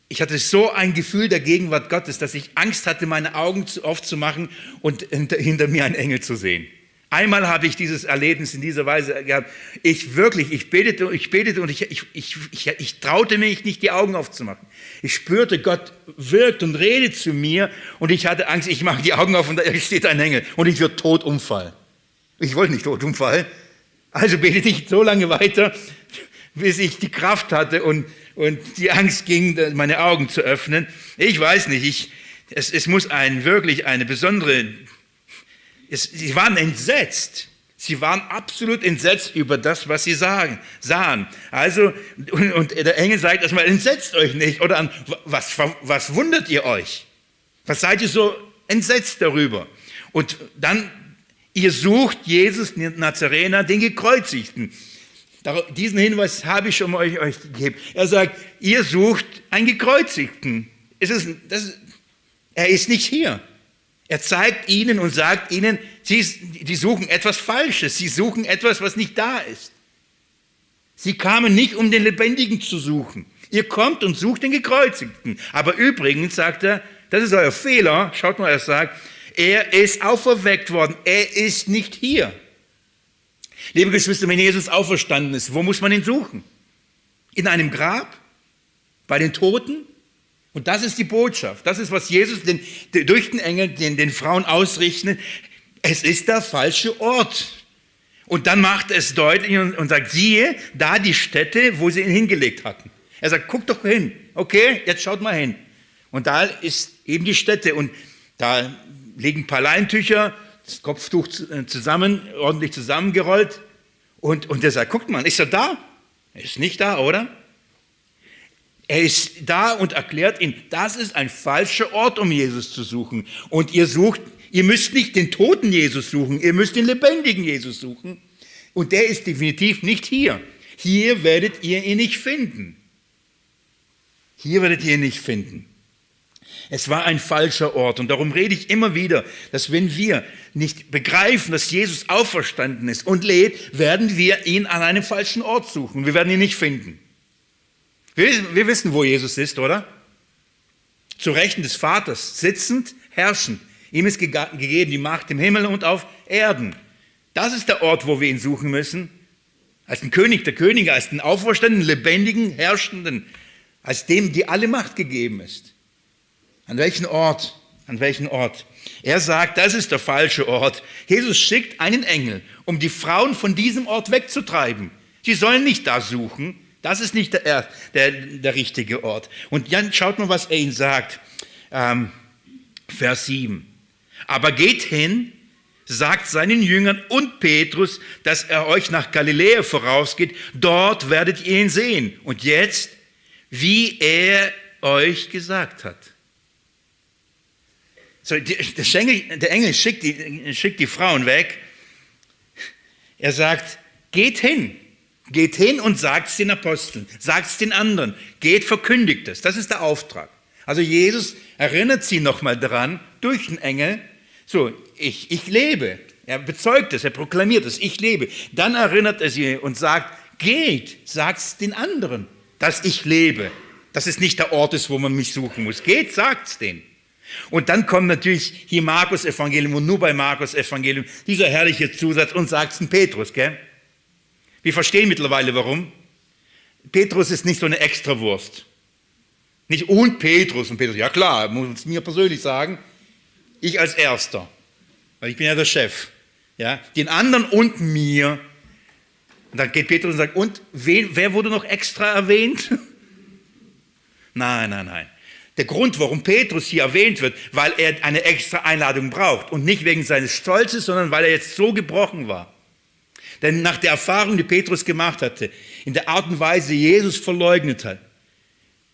ich hatte so ein Gefühl der Gegenwart Gottes, dass ich Angst hatte, meine Augen aufzumachen und hinter mir einen Engel zu sehen. Einmal habe ich dieses Erlebnis in dieser Weise gehabt. Ich wirklich, ich betete, ich betete und ich, ich, ich, ich, ich traute mich nicht, die Augen aufzumachen. Ich spürte, Gott wirkt und redet zu mir und ich hatte Angst, ich mache die Augen auf und da steht ein Engel und ich würde tot umfallen. Ich wollte nicht tot umfallen, Also betete ich so lange weiter, bis ich die Kraft hatte und, und die Angst ging, meine Augen zu öffnen. Ich weiß nicht, ich, es, es muss ein, wirklich eine besondere, es, sie waren entsetzt. Sie waren absolut entsetzt über das, was sie sagen, sahen. Also, und, und der Engel sagt erstmal, entsetzt euch nicht. Oder an, was, was wundert ihr euch? Was seid ihr so entsetzt darüber? Und dann, ihr sucht Jesus Nazarener, den Gekreuzigten. Diesen Hinweis habe ich schon mal euch, euch gegeben. Er sagt, ihr sucht einen Gekreuzigten. Ist, das, er ist nicht hier. Er zeigt ihnen und sagt ihnen, sie, die suchen etwas Falsches, sie suchen etwas, was nicht da ist. Sie kamen nicht, um den Lebendigen zu suchen. Ihr kommt und sucht den Gekreuzigten. Aber übrigens sagt er, das ist euer Fehler, schaut mal, er sagt, er ist auferweckt worden, er ist nicht hier. Liebe Geschwister, wenn Jesus auferstanden ist, wo muss man ihn suchen? In einem Grab? Bei den Toten? Und das ist die Botschaft. Das ist, was Jesus den, durch den Engel den, den Frauen ausrichtet. Es ist der falsche Ort. Und dann macht es deutlich und, sagt, siehe, da die Stätte, wo sie ihn hingelegt hatten. Er sagt, guck doch hin. Okay, jetzt schaut mal hin. Und da ist eben die Stätte. Und da liegen ein paar Leintücher, das Kopftuch äh, zusammen, ordentlich zusammengerollt. Und, und er sagt, guckt mal, ist er da? Er ist nicht da, oder? Er ist da und erklärt ihnen, das ist ein falscher Ort, um Jesus zu suchen. Und ihr sucht, ihr müsst nicht den toten Jesus suchen, ihr müsst den lebendigen Jesus suchen. Und der ist definitiv nicht hier. Hier werdet ihr ihn nicht finden. Hier werdet ihr ihn nicht finden. Es war ein falscher Ort und darum rede ich immer wieder, dass wenn wir nicht begreifen, dass Jesus auferstanden ist und lebt, werden wir ihn an einem falschen Ort suchen. Wir werden ihn nicht finden. Wir, wir wissen, wo Jesus ist, oder? Zu Rechten des Vaters, sitzend, herrschend. Ihm ist gegeben die Macht im Himmel und auf Erden. Das ist der Ort, wo wir ihn suchen müssen. Als den König der Könige, als den auferstandenen, lebendigen, herrschenden, als dem, die alle Macht gegeben ist. An welchen Ort? An welchen Ort? Er sagt, das ist der falsche Ort. Jesus schickt einen Engel, um die Frauen von diesem Ort wegzutreiben. Sie sollen nicht da suchen, das ist nicht der, der, der richtige Ort. Und dann schaut mal, was er ihnen sagt. Ähm, Vers 7. Aber geht hin, sagt seinen Jüngern und Petrus, dass er euch nach Galiläa vorausgeht. Dort werdet ihr ihn sehen. Und jetzt, wie er euch gesagt hat. So, der, Engel, der Engel schickt die, schickt die Frauen weg. Er sagt, geht hin. Geht hin und sagt es den Aposteln, sagt es den anderen, geht, verkündigt es. Das ist der Auftrag. Also Jesus erinnert sie nochmal daran, durch den Engel, so, ich, ich lebe. Er bezeugt es, er proklamiert es, ich lebe. Dann erinnert er sie und sagt, geht, sagt es den anderen, dass ich lebe. Dass es nicht der Ort ist, wo man mich suchen muss. Geht, sagt es denen. Und dann kommt natürlich hier Markus Evangelium und nur bei Markus Evangelium dieser herrliche Zusatz und sagt es Petrus, gell? Wir verstehen mittlerweile warum. Petrus ist nicht so eine Extrawurst. Nicht und Petrus. Und Petrus, ja klar, muss mir persönlich sagen, ich als Erster. Weil ich bin ja der Chef. Ja, den anderen und mir. Und dann geht Petrus und sagt, und wer wurde noch extra erwähnt? nein, nein, nein. Der Grund, warum Petrus hier erwähnt wird, weil er eine extra Einladung braucht und nicht wegen seines Stolzes, sondern weil er jetzt so gebrochen war. Denn nach der Erfahrung, die Petrus gemacht hatte, in der Art und Weise Jesus verleugnet hat,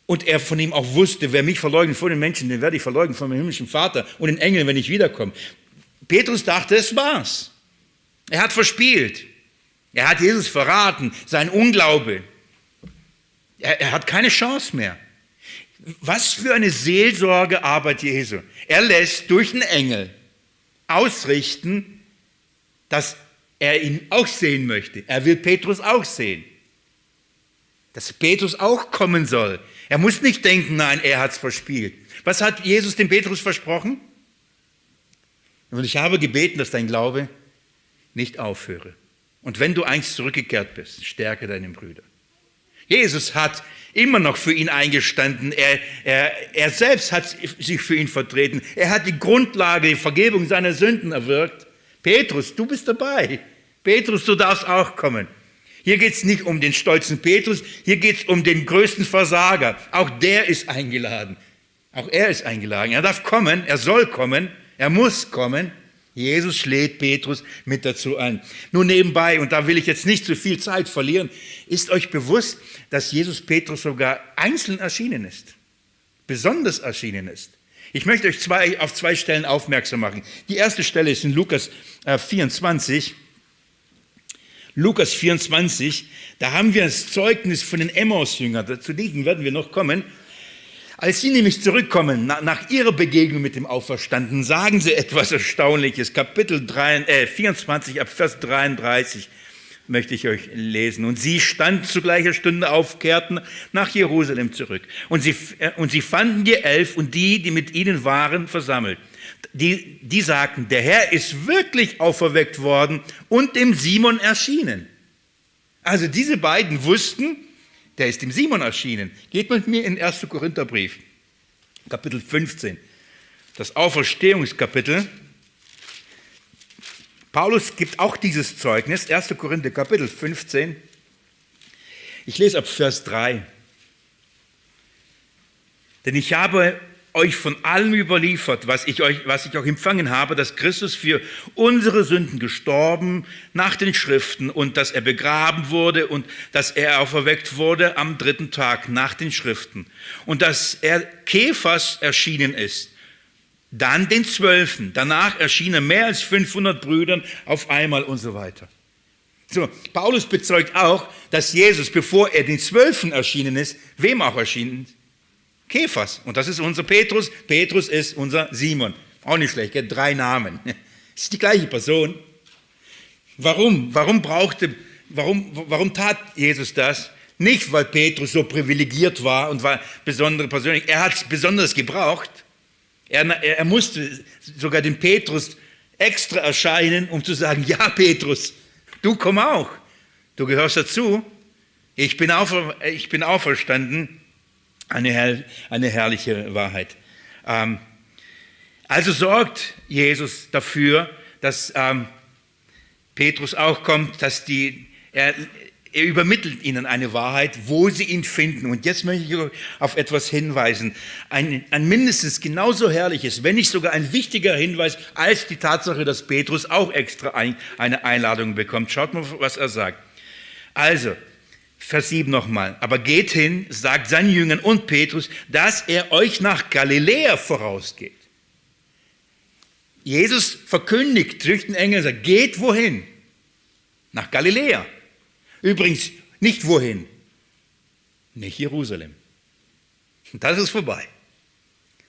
und er von ihm auch wusste, wer mich verleugnet vor den Menschen, den werde ich verleugnen von meinem himmlischen Vater und den Engeln, wenn ich wiederkomme. Petrus dachte, es war's. Er hat verspielt. Er hat Jesus verraten, sein Unglaube. Er, er hat keine Chance mehr. Was für eine Seelsorgearbeit Jesu. Er lässt durch den Engel ausrichten, dass er ihn auch sehen möchte. Er will Petrus auch sehen. Dass Petrus auch kommen soll. Er muss nicht denken, nein, er hat es verspielt. Was hat Jesus dem Petrus versprochen? Und ich habe gebeten, dass dein Glaube nicht aufhöre. Und wenn du einst zurückgekehrt bist, stärke deinen Brüder. Jesus hat immer noch für ihn eingestanden. Er, er, er selbst hat sich für ihn vertreten. Er hat die Grundlage, die Vergebung seiner Sünden erwirkt. Petrus, du bist dabei. Petrus, du darfst auch kommen. Hier geht es nicht um den stolzen Petrus, hier geht es um den größten Versager. Auch der ist eingeladen. Auch er ist eingeladen. Er darf kommen, er soll kommen, er muss kommen. Jesus lädt Petrus mit dazu ein. Nur nebenbei, und da will ich jetzt nicht zu viel Zeit verlieren, ist euch bewusst, dass Jesus Petrus sogar einzeln erschienen ist, besonders erschienen ist. Ich möchte euch zwei, auf zwei Stellen aufmerksam machen. Die erste Stelle ist in Lukas 24. Äh, Lukas 24, da haben wir das Zeugnis von den Emmaus-Jüngern. Zu diesen werden wir noch kommen. Als sie nämlich zurückkommen, nach ihrer Begegnung mit dem Auferstanden, sagen sie etwas Erstaunliches. Kapitel 3, äh, 24 ab Vers 33 möchte ich euch lesen. Und sie standen zu gleicher Stunde auf, kehrten nach Jerusalem zurück. Und sie, äh, und sie fanden die Elf und die, die mit ihnen waren, versammelt die, die sagten, der Herr ist wirklich auferweckt worden und dem Simon erschienen. Also diese beiden wussten, der ist dem Simon erschienen. Geht mit mir in 1. Korintherbrief, Kapitel 15, das Auferstehungskapitel. Paulus gibt auch dieses Zeugnis, 1. Korinther, Kapitel 15. Ich lese ab Vers 3. Denn ich habe euch von allem überliefert, was ich, euch, was ich auch empfangen habe, dass Christus für unsere Sünden gestorben nach den Schriften und dass er begraben wurde und dass er auferweckt wurde am dritten Tag nach den Schriften und dass er Kephas erschienen ist, dann den Zwölfen, danach erschienen mehr als 500 Brüdern auf einmal und so weiter. So, Paulus bezeugt auch, dass Jesus, bevor er den Zwölfen erschienen ist, wem auch erschienen ist? Kephas. Und das ist unser Petrus. Petrus ist unser Simon. Auch nicht schlecht, gell? drei Namen. Das ist die gleiche Person. Warum? Warum brauchte, warum, warum tat Jesus das? Nicht, weil Petrus so privilegiert war und war besondere Persönlichkeit. Er hat es besonders gebraucht. Er, er musste sogar dem Petrus extra erscheinen, um zu sagen, ja Petrus, du komm auch. Du gehörst dazu. Ich bin, aufer, ich bin auferstanden eine, eine herrliche Wahrheit. Ähm, also sorgt Jesus dafür, dass ähm, Petrus auch kommt, dass die, er, er übermittelt ihnen eine Wahrheit, wo sie ihn finden. Und jetzt möchte ich auf etwas hinweisen. Ein, ein mindestens genauso herrliches, wenn nicht sogar ein wichtiger Hinweis als die Tatsache, dass Petrus auch extra ein, eine Einladung bekommt. Schaut mal, was er sagt. Also, Vers 7 nochmal. Aber geht hin, sagt seinen Jüngern und Petrus, dass er euch nach Galiläa vorausgeht. Jesus verkündigt durch den Engel, sagt, geht wohin? Nach Galiläa. Übrigens, nicht wohin? Nicht Jerusalem. Das ist vorbei.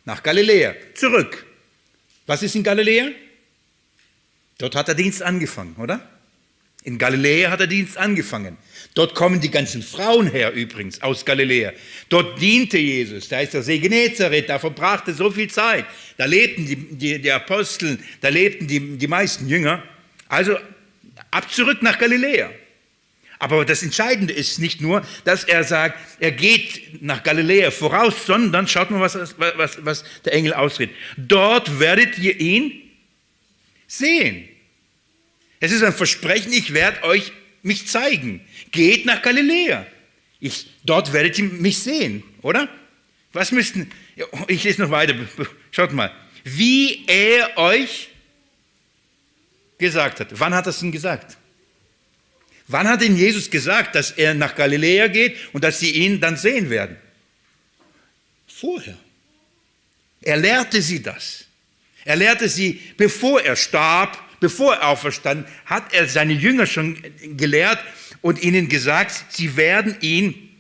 Nach Galiläa. Zurück. Was ist in Galiläa? Dort hat der Dienst angefangen, oder? In Galiläa hat der Dienst angefangen. Dort kommen die ganzen Frauen her übrigens aus Galiläa. Dort diente Jesus. Da ist der See Genezareth, da verbrachte so viel Zeit. Da lebten die, die, die Apostel, da lebten die, die meisten Jünger. Also ab zurück nach Galiläa. Aber das Entscheidende ist nicht nur, dass er sagt, er geht nach Galiläa voraus, sondern schaut mal, was, was, was der Engel ausredet. Dort werdet ihr ihn sehen. Es ist ein Versprechen, ich werde euch mich zeigen. Geht nach Galiläa. Ich, dort werdet ihr mich sehen, oder? Was müssten, ich lese noch weiter, schaut mal. Wie er euch gesagt hat. Wann hat er es denn gesagt? Wann hat denn Jesus gesagt, dass er nach Galiläa geht und dass sie ihn dann sehen werden? Vorher. Er lehrte sie das. Er lehrte sie, bevor er starb, bevor er auferstand, hat er seine Jünger schon gelehrt und ihnen gesagt, sie werden ihn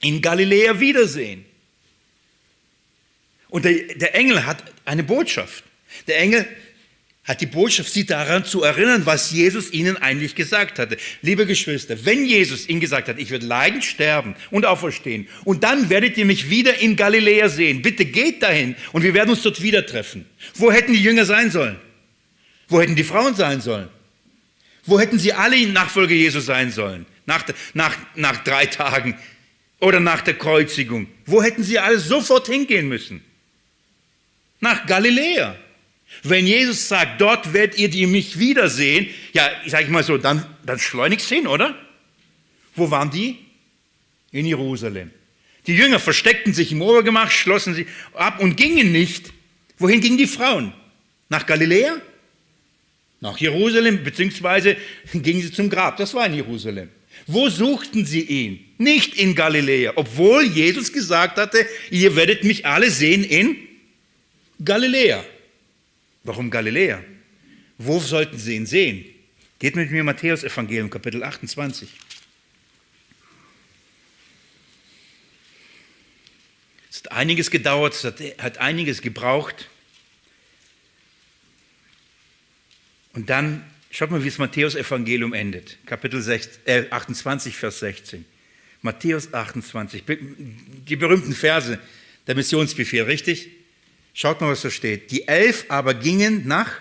in Galiläa wiedersehen. Und der, der Engel hat eine Botschaft. Der Engel hat die Botschaft, sie daran zu erinnern, was Jesus ihnen eigentlich gesagt hatte. Liebe Geschwister, wenn Jesus ihnen gesagt hat, ich werde leiden, sterben und auferstehen und dann werdet ihr mich wieder in Galiläa sehen, bitte geht dahin und wir werden uns dort wieder treffen. Wo hätten die Jünger sein sollen? Wo hätten die Frauen sein sollen? Wo hätten sie alle Nachfolger Jesu sein sollen? Nach, nach, nach drei Tagen oder nach der Kreuzigung. Wo hätten sie alle sofort hingehen müssen? Nach Galiläa. Wenn Jesus sagt, dort werdet ihr mich wiedersehen, ja, ich mal so, dann, dann schleunigst hin, oder? Wo waren die? In Jerusalem. Die Jünger versteckten sich im Obergemach, schlossen sie ab und gingen nicht. Wohin gingen die Frauen? Nach Galiläa? Nach Jerusalem, beziehungsweise gingen sie zum Grab. Das war in Jerusalem. Wo suchten sie ihn? Nicht in Galiläa, obwohl Jesus gesagt hatte, ihr werdet mich alle sehen in Galiläa. Warum Galiläa? Wo sollten sie ihn sehen? Geht mit mir Matthäus Evangelium, Kapitel 28. Es hat einiges gedauert, es hat, hat einiges gebraucht. Und dann, schaut mal, wie das Matthäus-Evangelium endet. Kapitel 6, äh, 28, Vers 16. Matthäus 28, die berühmten Verse, der Missionsbefehl, richtig? Schaut mal, was da steht. Die elf aber gingen nach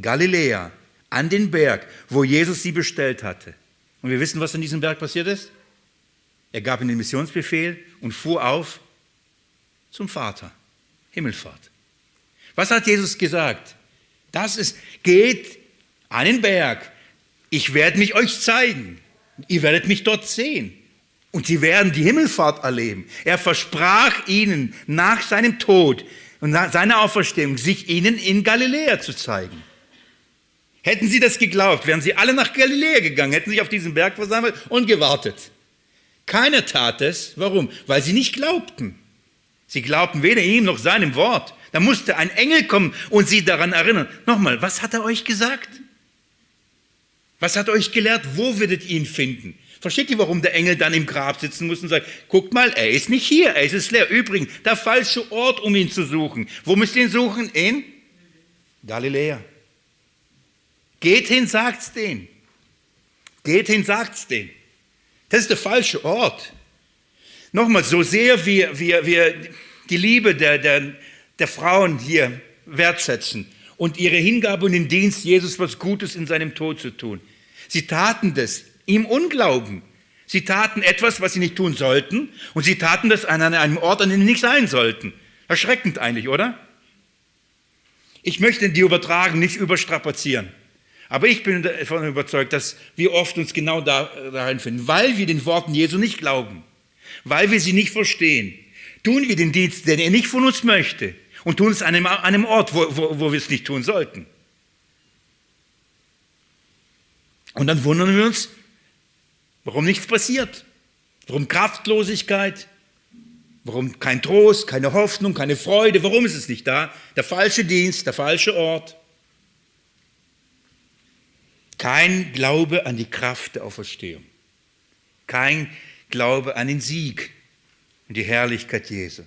Galiläa, an den Berg, wo Jesus sie bestellt hatte. Und wir wissen, was an diesem Berg passiert ist. Er gab ihnen den Missionsbefehl und fuhr auf zum Vater. Himmelfahrt. Was hat Jesus gesagt? Das ist, geht an den Berg. Ich werde mich euch zeigen. Ihr werdet mich dort sehen. Und sie werden die Himmelfahrt erleben. Er versprach ihnen nach seinem Tod und nach seiner Auferstehung, sich ihnen in Galiläa zu zeigen. Hätten sie das geglaubt, wären sie alle nach Galiläa gegangen, hätten sich auf diesen Berg versammelt und gewartet. Keiner tat es. Warum? Weil sie nicht glaubten. Sie glaubten weder ihm noch seinem Wort. Da musste ein Engel kommen und sie daran erinnern. Nochmal, was hat er euch gesagt? Was hat er euch gelehrt? Wo werdet ihr ihn finden? Versteht ihr, warum der Engel dann im Grab sitzen muss und sagt, guckt mal, er ist nicht hier, er ist leer. Übrigens, der falsche Ort, um ihn zu suchen. Wo müsst ihr ihn suchen? In Galiläa. Geht hin, sagt's denen. Geht hin, sagt's denen. Das ist der falsche Ort. Nochmal, so sehr wir, wir, wir die Liebe der, der, der Frauen hier wertschätzen und ihre Hingabe und den Dienst Jesus was Gutes in seinem Tod zu tun. Sie taten das im Unglauben. Sie taten etwas, was sie nicht tun sollten und sie taten das an einem Ort, an dem sie nicht sein sollten. Erschreckend eigentlich, oder? Ich möchte die Übertragung nicht überstrapazieren. Aber ich bin davon überzeugt, dass wir oft uns genau darin finden, weil wir den Worten Jesu nicht glauben, weil wir sie nicht verstehen, tun wir den Dienst, den er nicht von uns möchte und tun es an einem, Ort, wo, wo, wo wir es nicht tun sollten. Und dann wundern wir uns, warum nichts passiert, warum Kraftlosigkeit, warum kein Trost, keine Hoffnung, keine Freude, warum ist es nicht da? Der falsche Dienst, der falsche Ort. Kein Glaube an die Kraft der Auferstehung. Kein Glaube an den Sieg und die Herrlichkeit Jesu.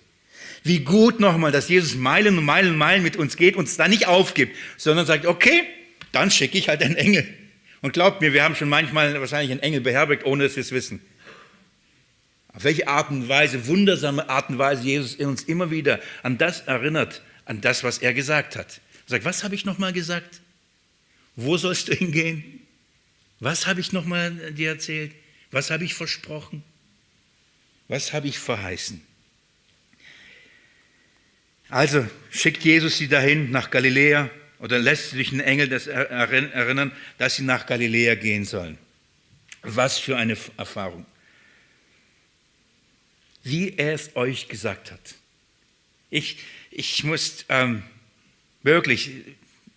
Wie gut nochmal, dass Jesus Meilen und Meilen und Meilen mit uns geht, uns da nicht aufgibt, sondern sagt, okay, dann schicke ich halt einen Engel. Und glaubt mir, wir haben schon manchmal wahrscheinlich einen Engel beherbergt, ohne dass wir es wissen. Auf welche Art und Weise, wundersame Art und Weise Jesus uns immer wieder an das erinnert, an das, was er gesagt hat. Er sagt, was habe ich nochmal gesagt? Wo sollst du hingehen? Was habe ich nochmal dir erzählt? Was habe ich versprochen? Was habe ich verheißen? Also schickt Jesus sie dahin nach Galiläa oder lässt sich ein Engel das erinnern, dass sie nach Galiläa gehen sollen. Was für eine Erfahrung. Wie er es euch gesagt hat. Ich, ich muss ähm, wirklich,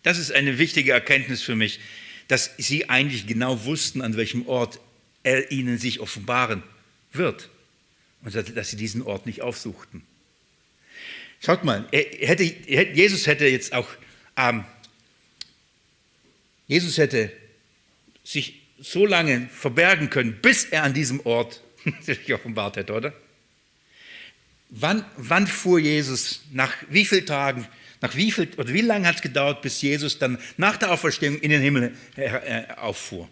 das ist eine wichtige Erkenntnis für mich, dass sie eigentlich genau wussten, an welchem Ort er ihnen sich offenbaren wird. Und dass sie diesen Ort nicht aufsuchten. Schaut mal, hätte, Jesus hätte jetzt auch, ähm, Jesus hätte sich so lange verbergen können, bis er an diesem Ort sich offenbart hätte, oder? Wann, wann fuhr Jesus, nach wie vielen Tagen, nach wie viel, oder wie lange hat es gedauert, bis Jesus dann nach der Auferstehung in den Himmel äh, äh auffuhr?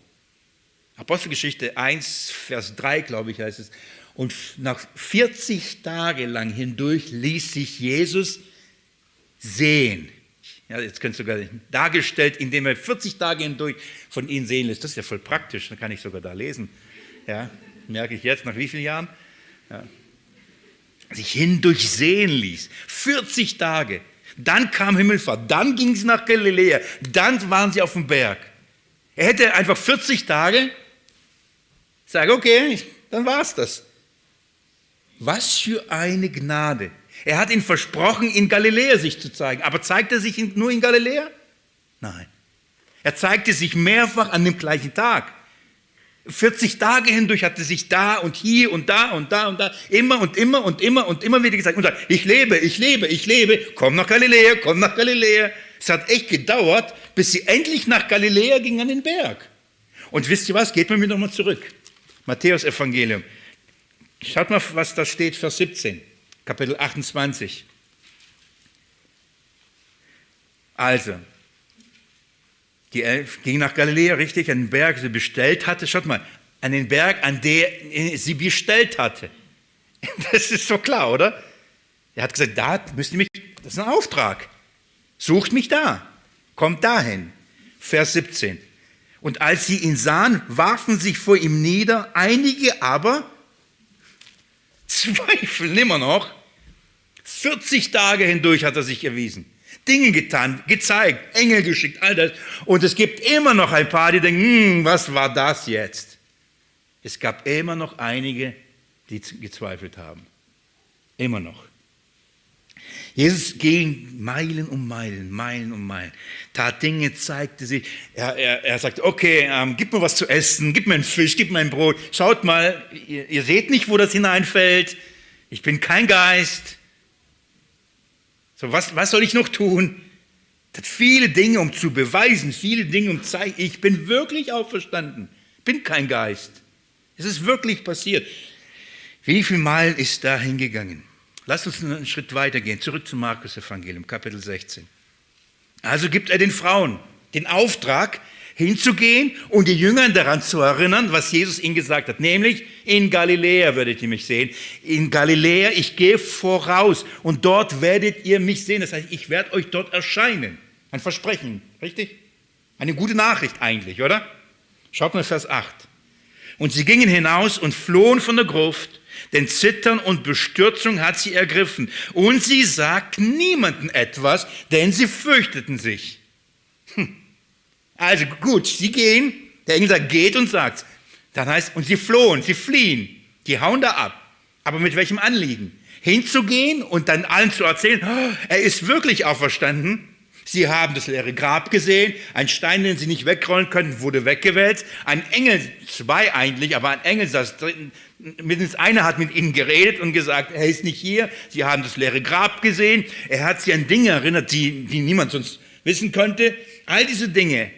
Apostelgeschichte 1, Vers 3, glaube ich, heißt es. Und nach 40 Tage lang hindurch ließ sich Jesus sehen. Ja, jetzt könnt ihr sogar dargestellt, indem er 40 Tage hindurch von ihnen sehen lässt. Das ist ja voll praktisch, dann kann ich sogar da lesen. Ja, merke ich jetzt, nach wie vielen Jahren? Ja. Sich hindurch sehen ließ. 40 Tage. Dann kam Himmelfahrt. Dann ging sie nach Galiläa. Dann waren sie auf dem Berg. Er hätte einfach 40 Tage sagen, okay, dann war es das. Was für eine Gnade. Er hat ihnen versprochen, in Galiläa sich zu zeigen. Aber zeigt er sich nur in Galiläa? Nein. Er zeigte sich mehrfach an dem gleichen Tag. 40 Tage hindurch hat er sich da und hier und da und da und da immer und immer und immer und immer wieder gesagt und sagt, ich lebe, ich lebe, ich lebe, komm nach Galiläa, komm nach Galiläa. Es hat echt gedauert, bis sie endlich nach Galiläa gingen an den Berg. Und wisst ihr was? Geht mir nochmal zurück. Matthäus Evangelium. Schaut mal, was da steht, Vers 17, Kapitel 28. Also, die Elf ging nach Galiläa, richtig, an den Berg, sie bestellt hatte. Schaut mal, an den Berg, an der sie bestellt hatte. Das ist so klar, oder? Er hat gesagt, da müsst ihr mich, das ist ein Auftrag. Sucht mich da, kommt dahin. Vers 17. Und als sie ihn sahen, warfen sich vor ihm nieder, einige aber zweifeln immer noch. 40 Tage hindurch hat er sich erwiesen. Dinge getan, gezeigt, Engel geschickt, all das. Und es gibt immer noch ein paar, die denken, hm, was war das jetzt? Es gab immer noch einige, die gezweifelt haben. Immer noch. Jesus ging Meilen um Meilen, Meilen um Meilen, tat Dinge, zeigte sich. Er, er, er sagte, okay, ähm, gib mir was zu essen, gib mir einen Fisch, gib mir ein Brot. Schaut mal, ihr, ihr seht nicht, wo das hineinfällt. Ich bin kein Geist. So, was, was soll ich noch tun? Das viele Dinge, um zu beweisen, viele Dinge, um zu zeigen, ich bin wirklich auferstanden, bin kein Geist. Es ist wirklich passiert. Wie viele Meilen ist da hingegangen? Lass uns einen Schritt weitergehen, zurück zum Markus-Evangelium, Kapitel 16. Also gibt er den Frauen den Auftrag, hinzugehen und die Jünger daran zu erinnern, was Jesus ihnen gesagt hat, nämlich in Galiläa werdet ihr mich sehen. In Galiläa, ich gehe voraus und dort werdet ihr mich sehen. Das heißt, ich werde euch dort erscheinen. Ein Versprechen, richtig? Eine gute Nachricht eigentlich, oder? Schaut mal Vers 8. Und sie gingen hinaus und flohen von der Gruft, denn Zittern und Bestürzung hat sie ergriffen. Und sie sagten niemanden etwas, denn sie fürchteten sich. Hm. Also gut, sie gehen, der Engel sagt, geht und sagt. Dann heißt, und sie flohen, sie fliehen, die hauen da ab. Aber mit welchem Anliegen? Hinzugehen und dann allen zu erzählen, oh, er ist wirklich auferstanden. Sie haben das leere Grab gesehen, ein Stein, den sie nicht wegrollen könnten, wurde weggewälzt. Ein Engel, zwei eigentlich, aber ein Engel saß drin, mindestens einer hat mit ihnen geredet und gesagt, er ist nicht hier. Sie haben das leere Grab gesehen. Er hat sie an Dinge erinnert, die, die niemand sonst wissen könnte. All diese Dinge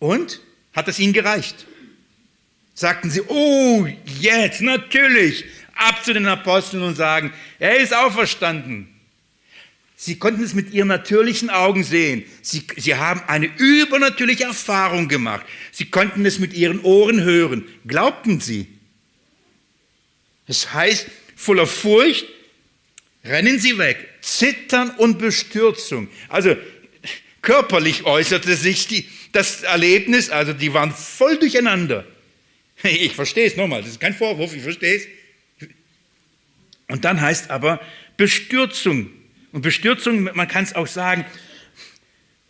und hat es ihnen gereicht? Sagten sie, oh, jetzt, natürlich, ab zu den Aposteln und sagen, er ist auferstanden. Sie konnten es mit ihren natürlichen Augen sehen. Sie, sie haben eine übernatürliche Erfahrung gemacht. Sie konnten es mit ihren Ohren hören. Glaubten sie? Es heißt, voller Furcht rennen sie weg, Zittern und Bestürzung. Also körperlich äußerte sich die, das Erlebnis, also die waren voll durcheinander. Ich verstehe es nochmal, das ist kein Vorwurf, ich verstehe es. Und dann heißt aber Bestürzung. Und Bestürzung, man kann es auch sagen,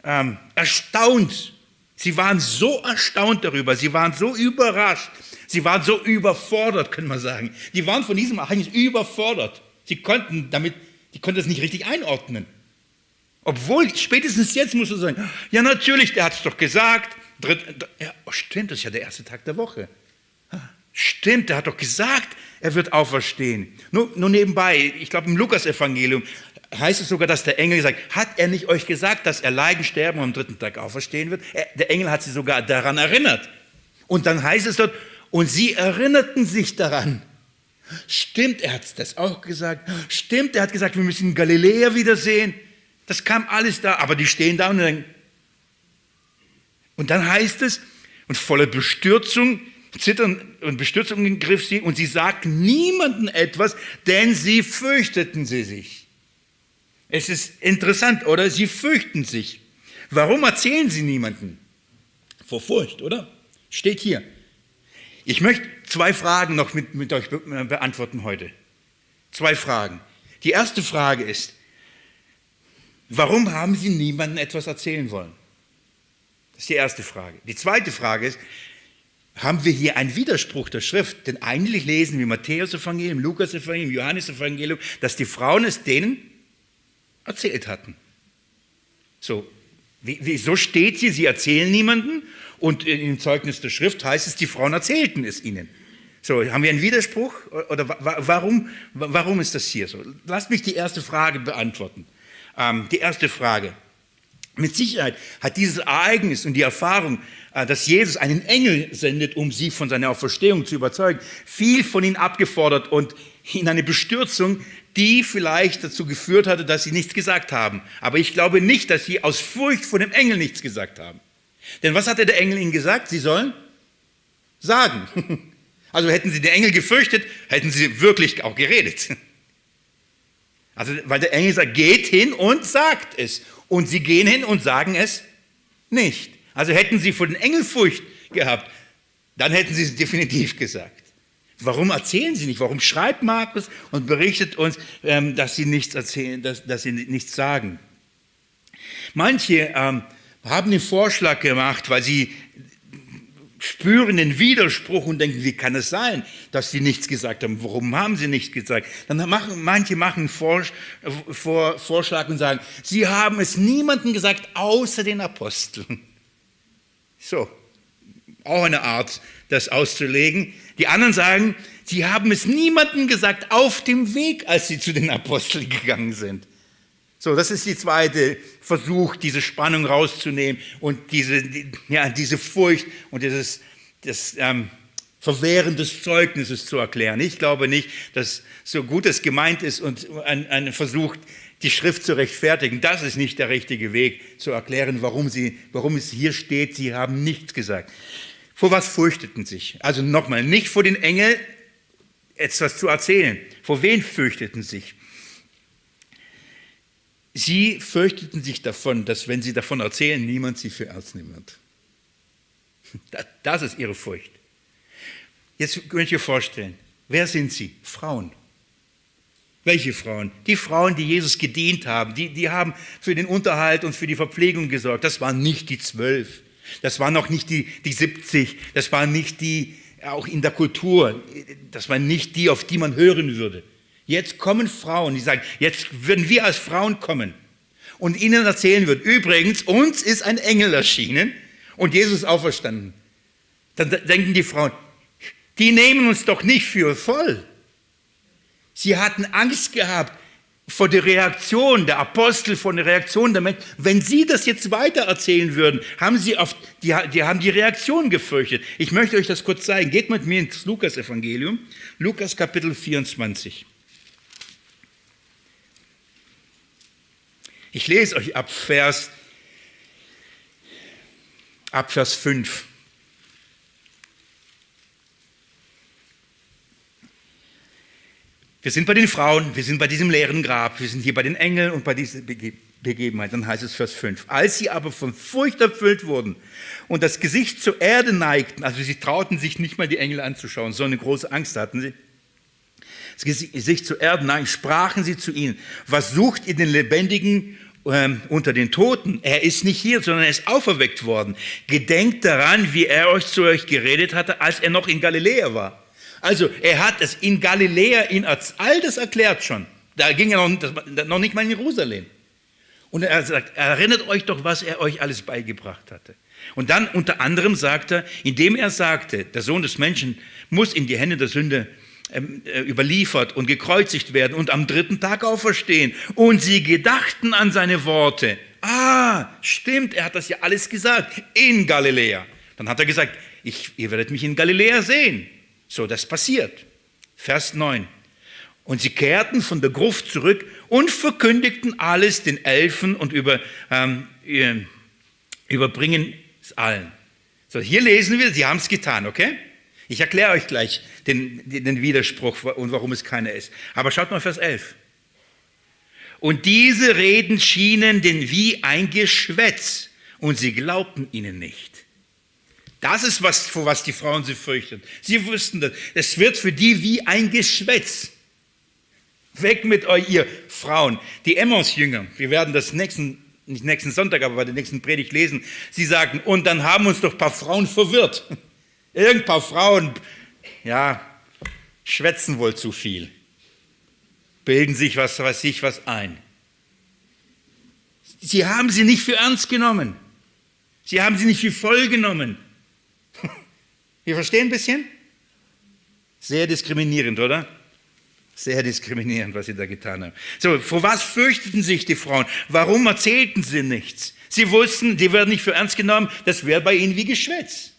ähm, erstaunt. Sie waren so erstaunt darüber, sie waren so überrascht, sie waren so überfordert, können wir sagen. Die waren von diesem Ereignis überfordert. Sie konnten damit, die konnten es nicht richtig einordnen. Obwohl, spätestens jetzt muss er sagen, ja natürlich, der hat es doch gesagt. Dritt, ja, oh, stimmt, das ist ja der erste Tag der Woche. Stimmt, der hat doch gesagt, er wird auferstehen. Nur, nur nebenbei, ich glaube im Lukas-Evangelium heißt es sogar, dass der Engel sagt, hat er nicht euch gesagt, dass er leiden, sterben und am dritten Tag auferstehen wird? Er, der Engel hat sie sogar daran erinnert. Und dann heißt es dort, und sie erinnerten sich daran. Stimmt, er hat das auch gesagt. Stimmt, er hat gesagt, wir müssen Galiläa wiedersehen. Das kam alles da, aber die stehen da und denken. Und dann heißt es, und voller Bestürzung, Zittern und Bestürzung griff sie und sie sagten niemanden etwas, denn sie fürchteten sie sich. Es ist interessant, oder? Sie fürchten sich. Warum erzählen sie niemanden? Vor Furcht, oder? Steht hier. Ich möchte zwei Fragen noch mit, mit euch beantworten heute. Zwei Fragen. Die erste Frage ist, Warum haben sie niemandem etwas erzählen wollen? Das ist die erste Frage. Die zweite Frage ist, haben wir hier einen Widerspruch der Schrift? Denn eigentlich lesen wir Matthäus Evangelium, Lukas Evangelium, Johannes Evangelium, dass die Frauen es denen erzählt hatten. So, wieso steht hier, sie erzählen niemanden und im Zeugnis der Schrift heißt es, die Frauen erzählten es ihnen. So, haben wir einen Widerspruch oder warum, warum ist das hier so? Lasst mich die erste Frage beantworten. Ähm, die erste Frage. Mit Sicherheit hat dieses Ereignis und die Erfahrung, äh, dass Jesus einen Engel sendet, um sie von seiner Auferstehung zu überzeugen, viel von ihnen abgefordert und in eine Bestürzung, die vielleicht dazu geführt hatte, dass sie nichts gesagt haben. Aber ich glaube nicht, dass sie aus Furcht vor dem Engel nichts gesagt haben. Denn was hatte der Engel ihnen gesagt? Sie sollen sagen. Also hätten sie den Engel gefürchtet, hätten sie wirklich auch geredet. Also, weil der Engel sagt, geht hin und sagt es. Und sie gehen hin und sagen es nicht. Also hätten sie vor den Engel Furcht gehabt, dann hätten sie es definitiv gesagt. Warum erzählen sie nicht? Warum schreibt Markus und berichtet uns, ähm, dass sie nichts erzählen, dass, dass sie nichts sagen? Manche ähm, haben den Vorschlag gemacht, weil sie spüren den Widerspruch und denken, wie kann es sein, dass sie nichts gesagt haben? Warum haben sie nichts gesagt? Dann machen, manche machen Vor, Vor, Vorschlag und sagen, sie haben es niemandem gesagt, außer den Aposteln. So, auch eine Art, das auszulegen. Die anderen sagen, sie haben es niemandem gesagt auf dem Weg, als sie zu den Aposteln gegangen sind. So, das ist die zweite Versuch, diese Spannung rauszunehmen und diese, ja, diese Furcht und dieses das, ähm, Verwehren des Zeugnisses zu erklären. Ich glaube nicht, dass so gut es gemeint ist und ein, ein Versuch, die Schrift zu rechtfertigen, das ist nicht der richtige Weg zu erklären, warum, sie, warum es hier steht, sie haben nichts gesagt. Vor was fürchteten sich? Also nochmal, nicht vor den Engeln etwas zu erzählen. Vor wen fürchteten sich? Sie fürchteten sich davon, dass wenn sie davon erzählen, niemand sie für ernst nehmen wird. Das ist ihre Furcht. Jetzt könnt ihr vorstellen, wer sind sie? Frauen. Welche Frauen? Die Frauen, die Jesus gedient haben, die, die haben für den Unterhalt und für die Verpflegung gesorgt. Das waren nicht die zwölf, das waren auch nicht die, die 70, das waren nicht die, auch in der Kultur, das waren nicht die, auf die man hören würde. Jetzt kommen Frauen, die sagen, jetzt würden wir als Frauen kommen und ihnen erzählen würden, übrigens, uns ist ein Engel erschienen und Jesus auferstanden. Dann denken die Frauen, die nehmen uns doch nicht für voll. Sie hatten Angst gehabt vor der Reaktion der Apostel, vor der Reaktion der Menschen. Wenn sie das jetzt weiter erzählen würden, haben sie auf, die, die haben die Reaktion gefürchtet. Ich möchte euch das kurz zeigen. Geht mit mir ins Lukas-Evangelium, Lukas Kapitel 24. Ich lese euch ab Vers, ab Vers 5. Wir sind bei den Frauen, wir sind bei diesem leeren Grab, wir sind hier bei den Engeln und bei dieser Begebenheit. Dann heißt es Vers 5. Als sie aber von Furcht erfüllt wurden und das Gesicht zur Erde neigten, also sie trauten sich nicht mal die Engel anzuschauen, so eine große Angst hatten sie, sich zu Erden nein, sprachen sie zu ihnen, was sucht ihr den Lebendigen ähm, unter den Toten? Er ist nicht hier, sondern er ist auferweckt worden. Gedenkt daran, wie er euch zu euch geredet hatte, als er noch in Galiläa war. Also er hat es in Galiläa in all das erklärt schon. Da ging er noch, noch nicht mal in Jerusalem. Und er sagt, erinnert euch doch, was er euch alles beigebracht hatte. Und dann unter anderem sagt er, indem er sagte, der Sohn des Menschen muss in die Hände der Sünde überliefert und gekreuzigt werden und am dritten Tag auferstehen. Und sie gedachten an seine Worte. Ah, stimmt, er hat das ja alles gesagt in Galiläa. Dann hat er gesagt, ich, ihr werdet mich in Galiläa sehen. So, das passiert. Vers 9. Und sie kehrten von der Gruft zurück und verkündigten alles den Elfen und über, ähm, überbringen es allen. So, hier lesen wir, sie haben es getan, okay? Ich erkläre euch gleich den, den Widerspruch und warum es keiner ist. Aber schaut mal Vers 11. Und diese Reden schienen denn wie ein Geschwätz und sie glaubten ihnen nicht. Das ist was, vor was die Frauen sie fürchten. Sie wussten das. Es wird für die wie ein Geschwätz. Weg mit euch, ihr Frauen. Die Emmaus-Jünger, wir werden das nächsten, nicht nächsten Sonntag, aber bei der nächsten Predigt lesen. Sie sagten, und dann haben uns doch ein paar Frauen verwirrt. Irgend paar Frauen, ja, schwätzen wohl zu viel. Bilden sich was, was sich was ein. Sie haben sie nicht für ernst genommen. Sie haben sie nicht für voll genommen. Wir verstehen ein bisschen? Sehr diskriminierend, oder? Sehr diskriminierend, was sie da getan haben. So, vor was fürchteten sich die Frauen? Warum erzählten sie nichts? Sie wussten, die werden nicht für ernst genommen, das wäre bei ihnen wie Geschwätz.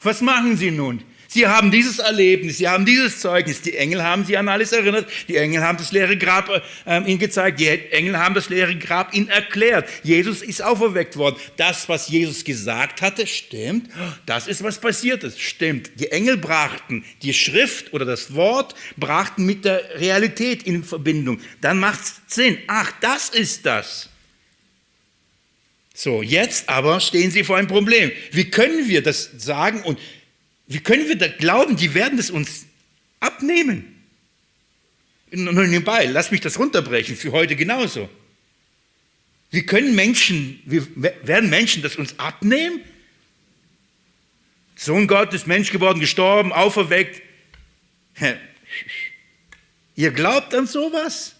Was machen sie nun? Sie haben dieses Erlebnis, sie haben dieses Zeugnis. Die Engel haben sie an alles erinnert. Die Engel haben das leere Grab äh, ihnen gezeigt. Die Engel haben das leere Grab ihnen erklärt. Jesus ist auferweckt worden. Das, was Jesus gesagt hatte, stimmt. Das ist, was passiert ist. Stimmt. Die Engel brachten die Schrift oder das Wort, brachten mit der Realität in Verbindung. Dann macht es Sinn. Ach, das ist das. So, jetzt aber stehen sie vor einem Problem. Wie können wir das sagen und wie können wir da glauben, die werden es uns abnehmen? Nur nebenbei, lass mich das runterbrechen, für heute genauso. Wie können Menschen, wie werden Menschen das uns abnehmen? Sohn Gottes, Mensch geworden, gestorben, auferweckt. Ihr glaubt an sowas?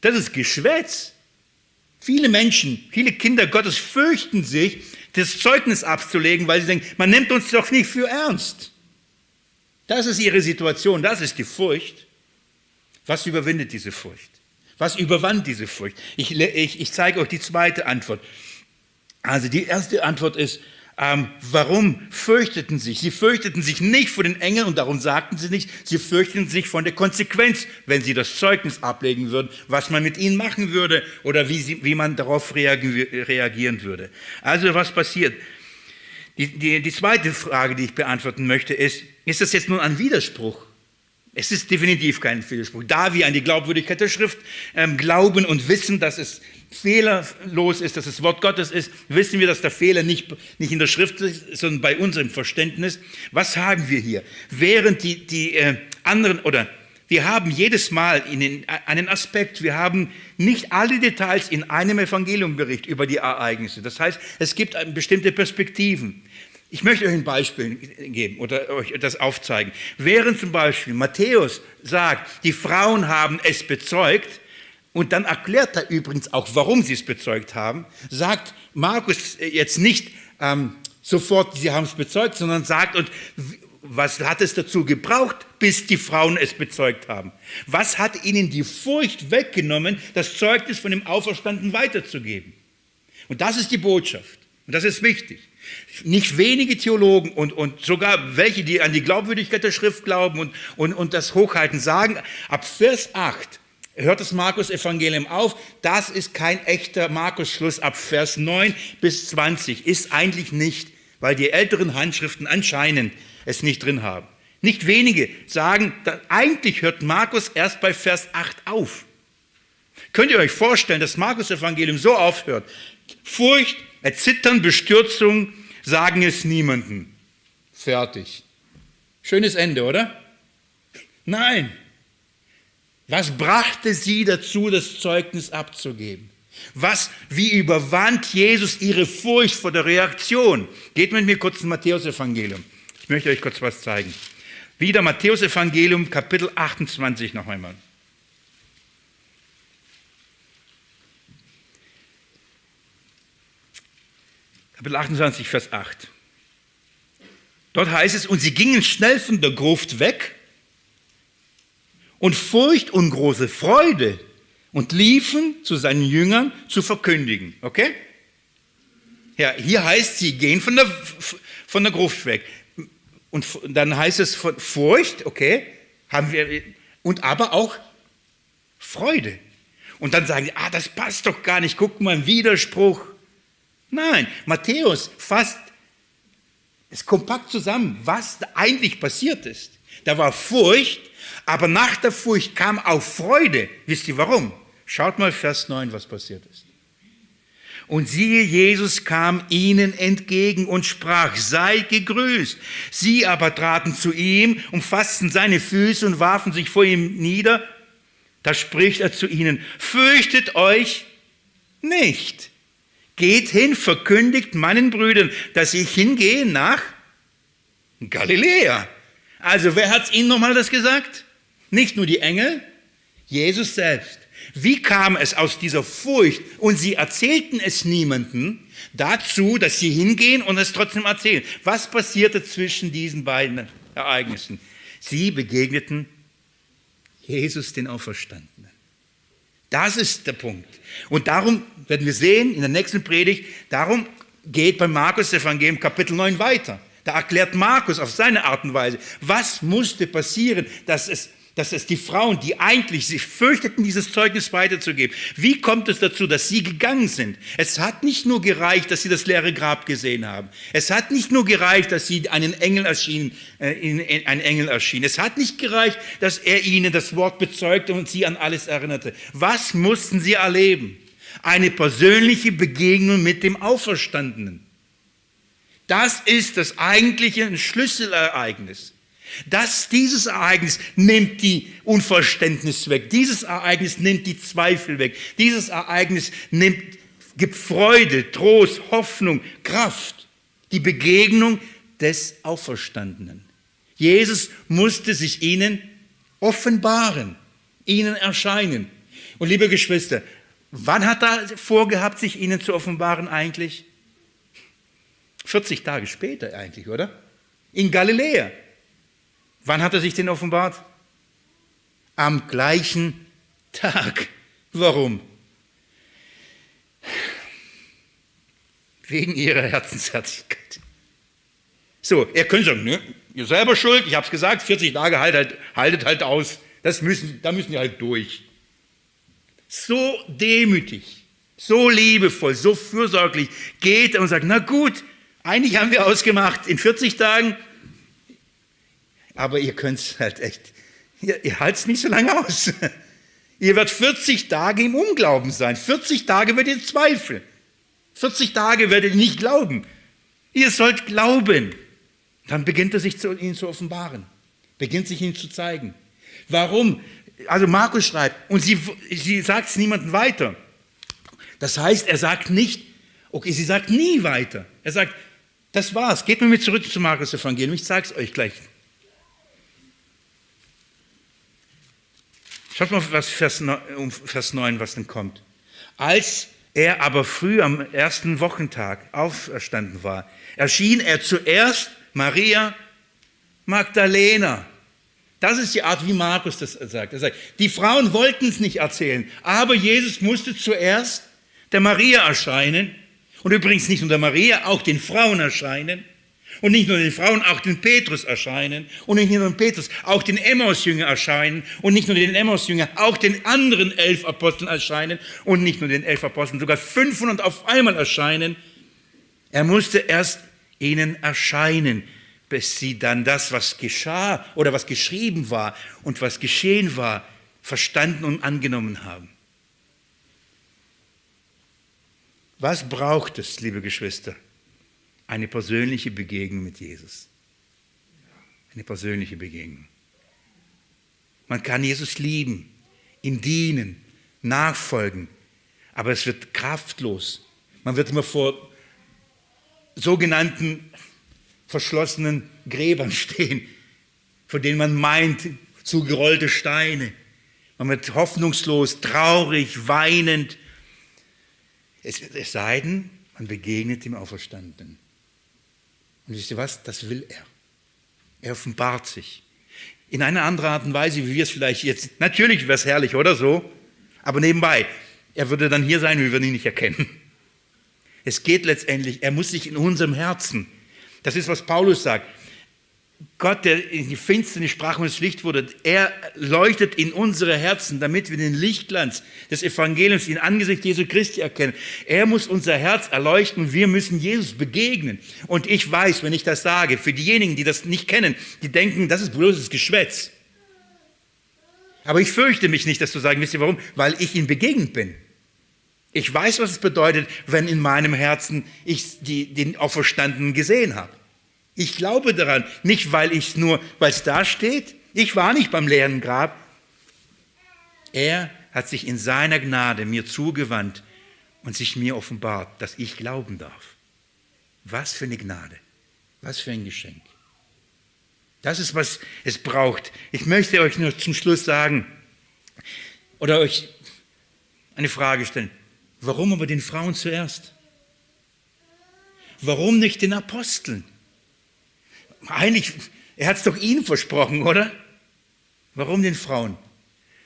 Das ist Geschwätz. Viele Menschen, viele Kinder Gottes fürchten sich, das Zeugnis abzulegen, weil sie denken, man nimmt uns doch nicht für ernst. Das ist ihre Situation, das ist die Furcht. Was überwindet diese Furcht? Was überwand diese Furcht? Ich, ich, ich zeige euch die zweite Antwort. Also die erste Antwort ist, ähm, warum fürchteten sich? Sie fürchteten sich nicht vor den Engeln und darum sagten sie nicht, sie fürchteten sich von der Konsequenz, wenn sie das Zeugnis ablegen würden, was man mit ihnen machen würde oder wie, sie, wie man darauf reagieren würde. Also was passiert? Die, die, die zweite Frage, die ich beantworten möchte, ist, ist das jetzt nun ein Widerspruch? Es ist definitiv kein Widerspruch. Da wir an die Glaubwürdigkeit der Schrift ähm, glauben und wissen, dass es fehlerlos ist, dass es Wort Gottes ist, wissen wir, dass der Fehler nicht, nicht in der Schrift ist, sondern bei unserem Verständnis. Was haben wir hier? Während die, die äh, anderen, oder wir haben jedes Mal in einen Aspekt, wir haben nicht alle Details in einem Evangeliumbericht über die Ereignisse. Das heißt, es gibt bestimmte Perspektiven. Ich möchte euch ein Beispiel geben oder euch das aufzeigen. Während zum Beispiel Matthäus sagt, die Frauen haben es bezeugt, und dann erklärt er übrigens auch, warum sie es bezeugt haben, sagt Markus jetzt nicht ähm, sofort, sie haben es bezeugt, sondern sagt, und was hat es dazu gebraucht, bis die Frauen es bezeugt haben? Was hat ihnen die Furcht weggenommen, das Zeugnis von dem Auferstanden weiterzugeben? Und das ist die Botschaft. Und das ist wichtig. Nicht wenige Theologen und, und sogar welche, die an die Glaubwürdigkeit der Schrift glauben und, und, und das hochhalten, sagen, ab Vers 8 hört das Markus-Evangelium auf. Das ist kein echter Markus-Schluss ab Vers 9 bis 20. Ist eigentlich nicht, weil die älteren Handschriften anscheinend es nicht drin haben. Nicht wenige sagen, eigentlich hört Markus erst bei Vers 8 auf. Könnt ihr euch vorstellen, dass Markus-Evangelium so aufhört? Furcht, Erzittern, Bestürzung sagen es niemanden. Fertig. Schönes Ende, oder? Nein, was brachte sie dazu, das Zeugnis abzugeben? Was, wie überwand Jesus ihre Furcht vor der Reaktion? Geht mit mir kurz ins Matthäus-Evangelium. Ich möchte euch kurz was zeigen. Wieder Matthäus-Evangelium, Kapitel 28 noch einmal. Kapitel 28, Vers 8. Dort heißt es, und sie gingen schnell von der Gruft weg und Furcht und große Freude und liefen zu seinen Jüngern zu verkündigen. Okay? Ja, hier heißt, sie gehen von der, von der Gruft weg. Und dann heißt es von Furcht, okay, haben wir, und aber auch Freude. Und dann sagen sie, ah, das passt doch gar nicht, guck mal, ein Widerspruch. Nein, Matthäus fasst es kompakt zusammen, was eigentlich passiert ist. Da war Furcht, aber nach der Furcht kam auch Freude. Wisst ihr warum? Schaut mal Vers 9, was passiert ist. Und siehe, Jesus kam ihnen entgegen und sprach, sei gegrüßt. Sie aber traten zu ihm, umfassten seine Füße und warfen sich vor ihm nieder. Da spricht er zu ihnen, fürchtet euch nicht. Geht hin, verkündigt meinen Brüdern, dass ich hingehe nach Galiläa. Also wer hat ihnen nochmal das gesagt? Nicht nur die Engel, Jesus selbst. Wie kam es aus dieser Furcht und sie erzählten es niemandem dazu, dass sie hingehen und es trotzdem erzählen? Was passierte zwischen diesen beiden Ereignissen? Sie begegneten Jesus den Auferstandenen. Das ist der Punkt. Und darum werden wir sehen in der nächsten Predigt, darum geht beim Markus Evangelium Kapitel 9 weiter. Da erklärt Markus auf seine Art und Weise, was musste passieren, dass es dass es die Frauen, die eigentlich sich fürchteten, dieses Zeugnis weiterzugeben, wie kommt es dazu, dass sie gegangen sind? Es hat nicht nur gereicht, dass sie das leere Grab gesehen haben. Es hat nicht nur gereicht, dass sie einen Engel erschienen, äh, in, in, ein Engel erschien. Es hat nicht gereicht, dass er ihnen das Wort bezeugte und sie an alles erinnerte. Was mussten sie erleben? Eine persönliche Begegnung mit dem Auferstandenen. Das ist das eigentliche Schlüsselereignis. Das, dieses Ereignis nimmt die Unverständnis weg. Dieses Ereignis nimmt die Zweifel weg. Dieses Ereignis nimmt, gibt Freude, Trost, Hoffnung, Kraft. Die Begegnung des Auferstandenen. Jesus musste sich ihnen offenbaren, ihnen erscheinen. Und liebe Geschwister, wann hat er vorgehabt, sich ihnen zu offenbaren eigentlich? 40 Tage später eigentlich, oder? In Galiläa. Wann hat er sich denn offenbart? Am gleichen Tag. Warum? Wegen ihrer Herzensherzigkeit. So, er könnte sagen, ne, ihr selber schuld, ich habe es gesagt, 40 Tage haltet, haltet halt aus, das müssen, da müssen wir halt durch. So demütig, so liebevoll, so fürsorglich geht er und sagt, na gut, eigentlich haben wir ausgemacht, in 40 Tagen aber ihr könnt es halt echt, ihr, ihr haltet es nicht so lange aus. Ihr werdet 40 Tage im Unglauben sein. 40 Tage werdet ihr zweifeln. 40 Tage werdet ihr nicht glauben. Ihr sollt glauben. Dann beginnt er sich zu ihnen zu offenbaren. Beginnt sich ihnen zu zeigen. Warum? Also Markus schreibt, und sie, sie sagt es niemandem weiter. Das heißt, er sagt nicht, okay, sie sagt nie weiter. Er sagt, das war's. Geht mit mir zurück zu Markus Evangelium. Ich zeige es euch gleich. Schaut mal, was Vers 9, Vers 9, was denn kommt. Als er aber früh am ersten Wochentag auferstanden war, erschien er zuerst Maria Magdalena. Das ist die Art, wie Markus das sagt. Er sagt, die Frauen wollten es nicht erzählen, aber Jesus musste zuerst der Maria erscheinen und übrigens nicht nur der Maria, auch den Frauen erscheinen. Und nicht nur den Frauen, auch den Petrus erscheinen. Und nicht nur den Petrus, auch den Emmaus-Jünger erscheinen. Und nicht nur den Emmaus-Jünger, auch den anderen elf Aposteln erscheinen. Und nicht nur den elf Aposteln, sogar 500 auf einmal erscheinen. Er musste erst ihnen erscheinen, bis sie dann das, was geschah oder was geschrieben war und was geschehen war, verstanden und angenommen haben. Was braucht es, liebe Geschwister? Eine persönliche Begegnung mit Jesus. Eine persönliche Begegnung. Man kann Jesus lieben, ihm dienen, nachfolgen, aber es wird kraftlos. Man wird immer vor sogenannten verschlossenen Gräbern stehen, von denen man meint, zugerollte Steine. Man wird hoffnungslos, traurig, weinend. Es, es sei denn, man begegnet dem Auferstandenen. Und wisst ihr was? Das will er. Er offenbart sich. In einer anderen Art und Weise, wie wir es vielleicht jetzt, natürlich wäre es herrlich oder so, aber nebenbei, er würde dann hier sein, wir würden ihn nicht erkennen. Es geht letztendlich, er muss sich in unserem Herzen, das ist, was Paulus sagt, Gott, der in die finsterne Sprache und das Licht wurde, er leuchtet in unsere Herzen, damit wir den Lichtglanz des Evangeliums in Angesicht Jesu Christi erkennen. Er muss unser Herz erleuchten wir müssen Jesus begegnen. Und ich weiß, wenn ich das sage, für diejenigen, die das nicht kennen, die denken, das ist bloßes Geschwätz. Aber ich fürchte mich nicht, das zu sagen. Wisst ihr warum? Weil ich ihm begegnet bin. Ich weiß, was es bedeutet, wenn in meinem Herzen ich die, den Auferstandenen gesehen habe. Ich glaube daran, nicht weil ich nur, weil es da steht. Ich war nicht beim leeren Grab. Er hat sich in seiner Gnade mir zugewandt und sich mir offenbart, dass ich glauben darf. Was für eine Gnade, was für ein Geschenk. Das ist, was es braucht. Ich möchte euch nur zum Schluss sagen oder euch eine Frage stellen. Warum aber den Frauen zuerst? Warum nicht den Aposteln? Eigentlich, er hat es doch ihnen versprochen, oder? Warum den Frauen?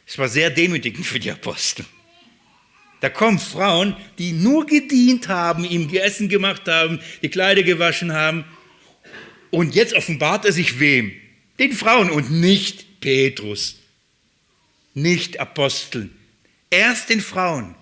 Es war sehr demütigend für die Apostel. Da kommen Frauen, die nur gedient haben, ihm Essen gemacht haben, die Kleider gewaschen haben. Und jetzt offenbart er sich wem? Den Frauen und nicht Petrus, nicht Aposteln. Erst den Frauen.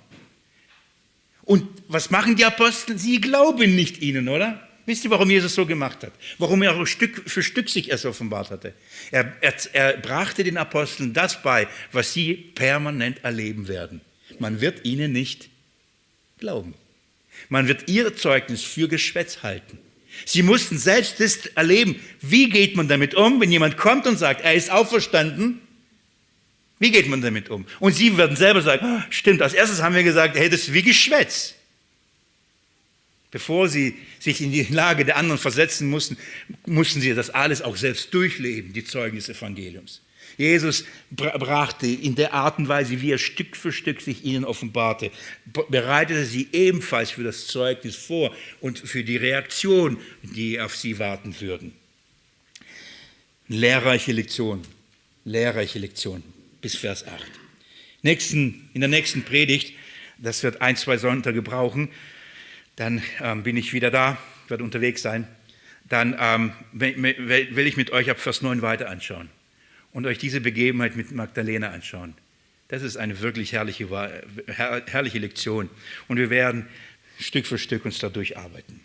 Und was machen die Apostel? Sie glauben nicht ihnen, oder? Wisst ihr, warum Jesus so gemacht hat? Warum er auch Stück für Stück sich erst offenbart hatte? Er, er, er brachte den Aposteln das bei, was sie permanent erleben werden. Man wird ihnen nicht glauben. Man wird ihr Zeugnis für Geschwätz halten. Sie mussten selbst das erleben. Wie geht man damit um, wenn jemand kommt und sagt, er ist auferstanden? Wie geht man damit um? Und sie werden selber sagen, oh, stimmt, als erstes haben wir gesagt, hey, das ist wie Geschwätz. Bevor sie sich in die Lage der anderen versetzen mussten, mussten sie das alles auch selbst durchleben, die Zeugen des Evangeliums. Jesus brachte in der Art und Weise, wie er Stück für Stück sich ihnen offenbarte, bereitete sie ebenfalls für das Zeugnis vor und für die Reaktion, die auf sie warten würden. Lehrreiche Lektion, lehrreiche Lektion bis Vers 8. Nächsten, in der nächsten Predigt, das wird ein, zwei Sonntage brauchen, dann ähm, bin ich wieder da, werde unterwegs sein. Dann ähm, will ich mit euch ab Vers 9 weiter anschauen und euch diese Begebenheit mit Magdalena anschauen. Das ist eine wirklich herrliche, herrliche Lektion. Und wir werden Stück für Stück uns da durcharbeiten.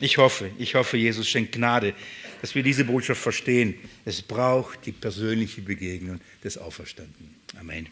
Ich hoffe, ich hoffe, Jesus schenkt Gnade, dass wir diese Botschaft verstehen. Es braucht die persönliche Begegnung des Auferstandenen. Amen.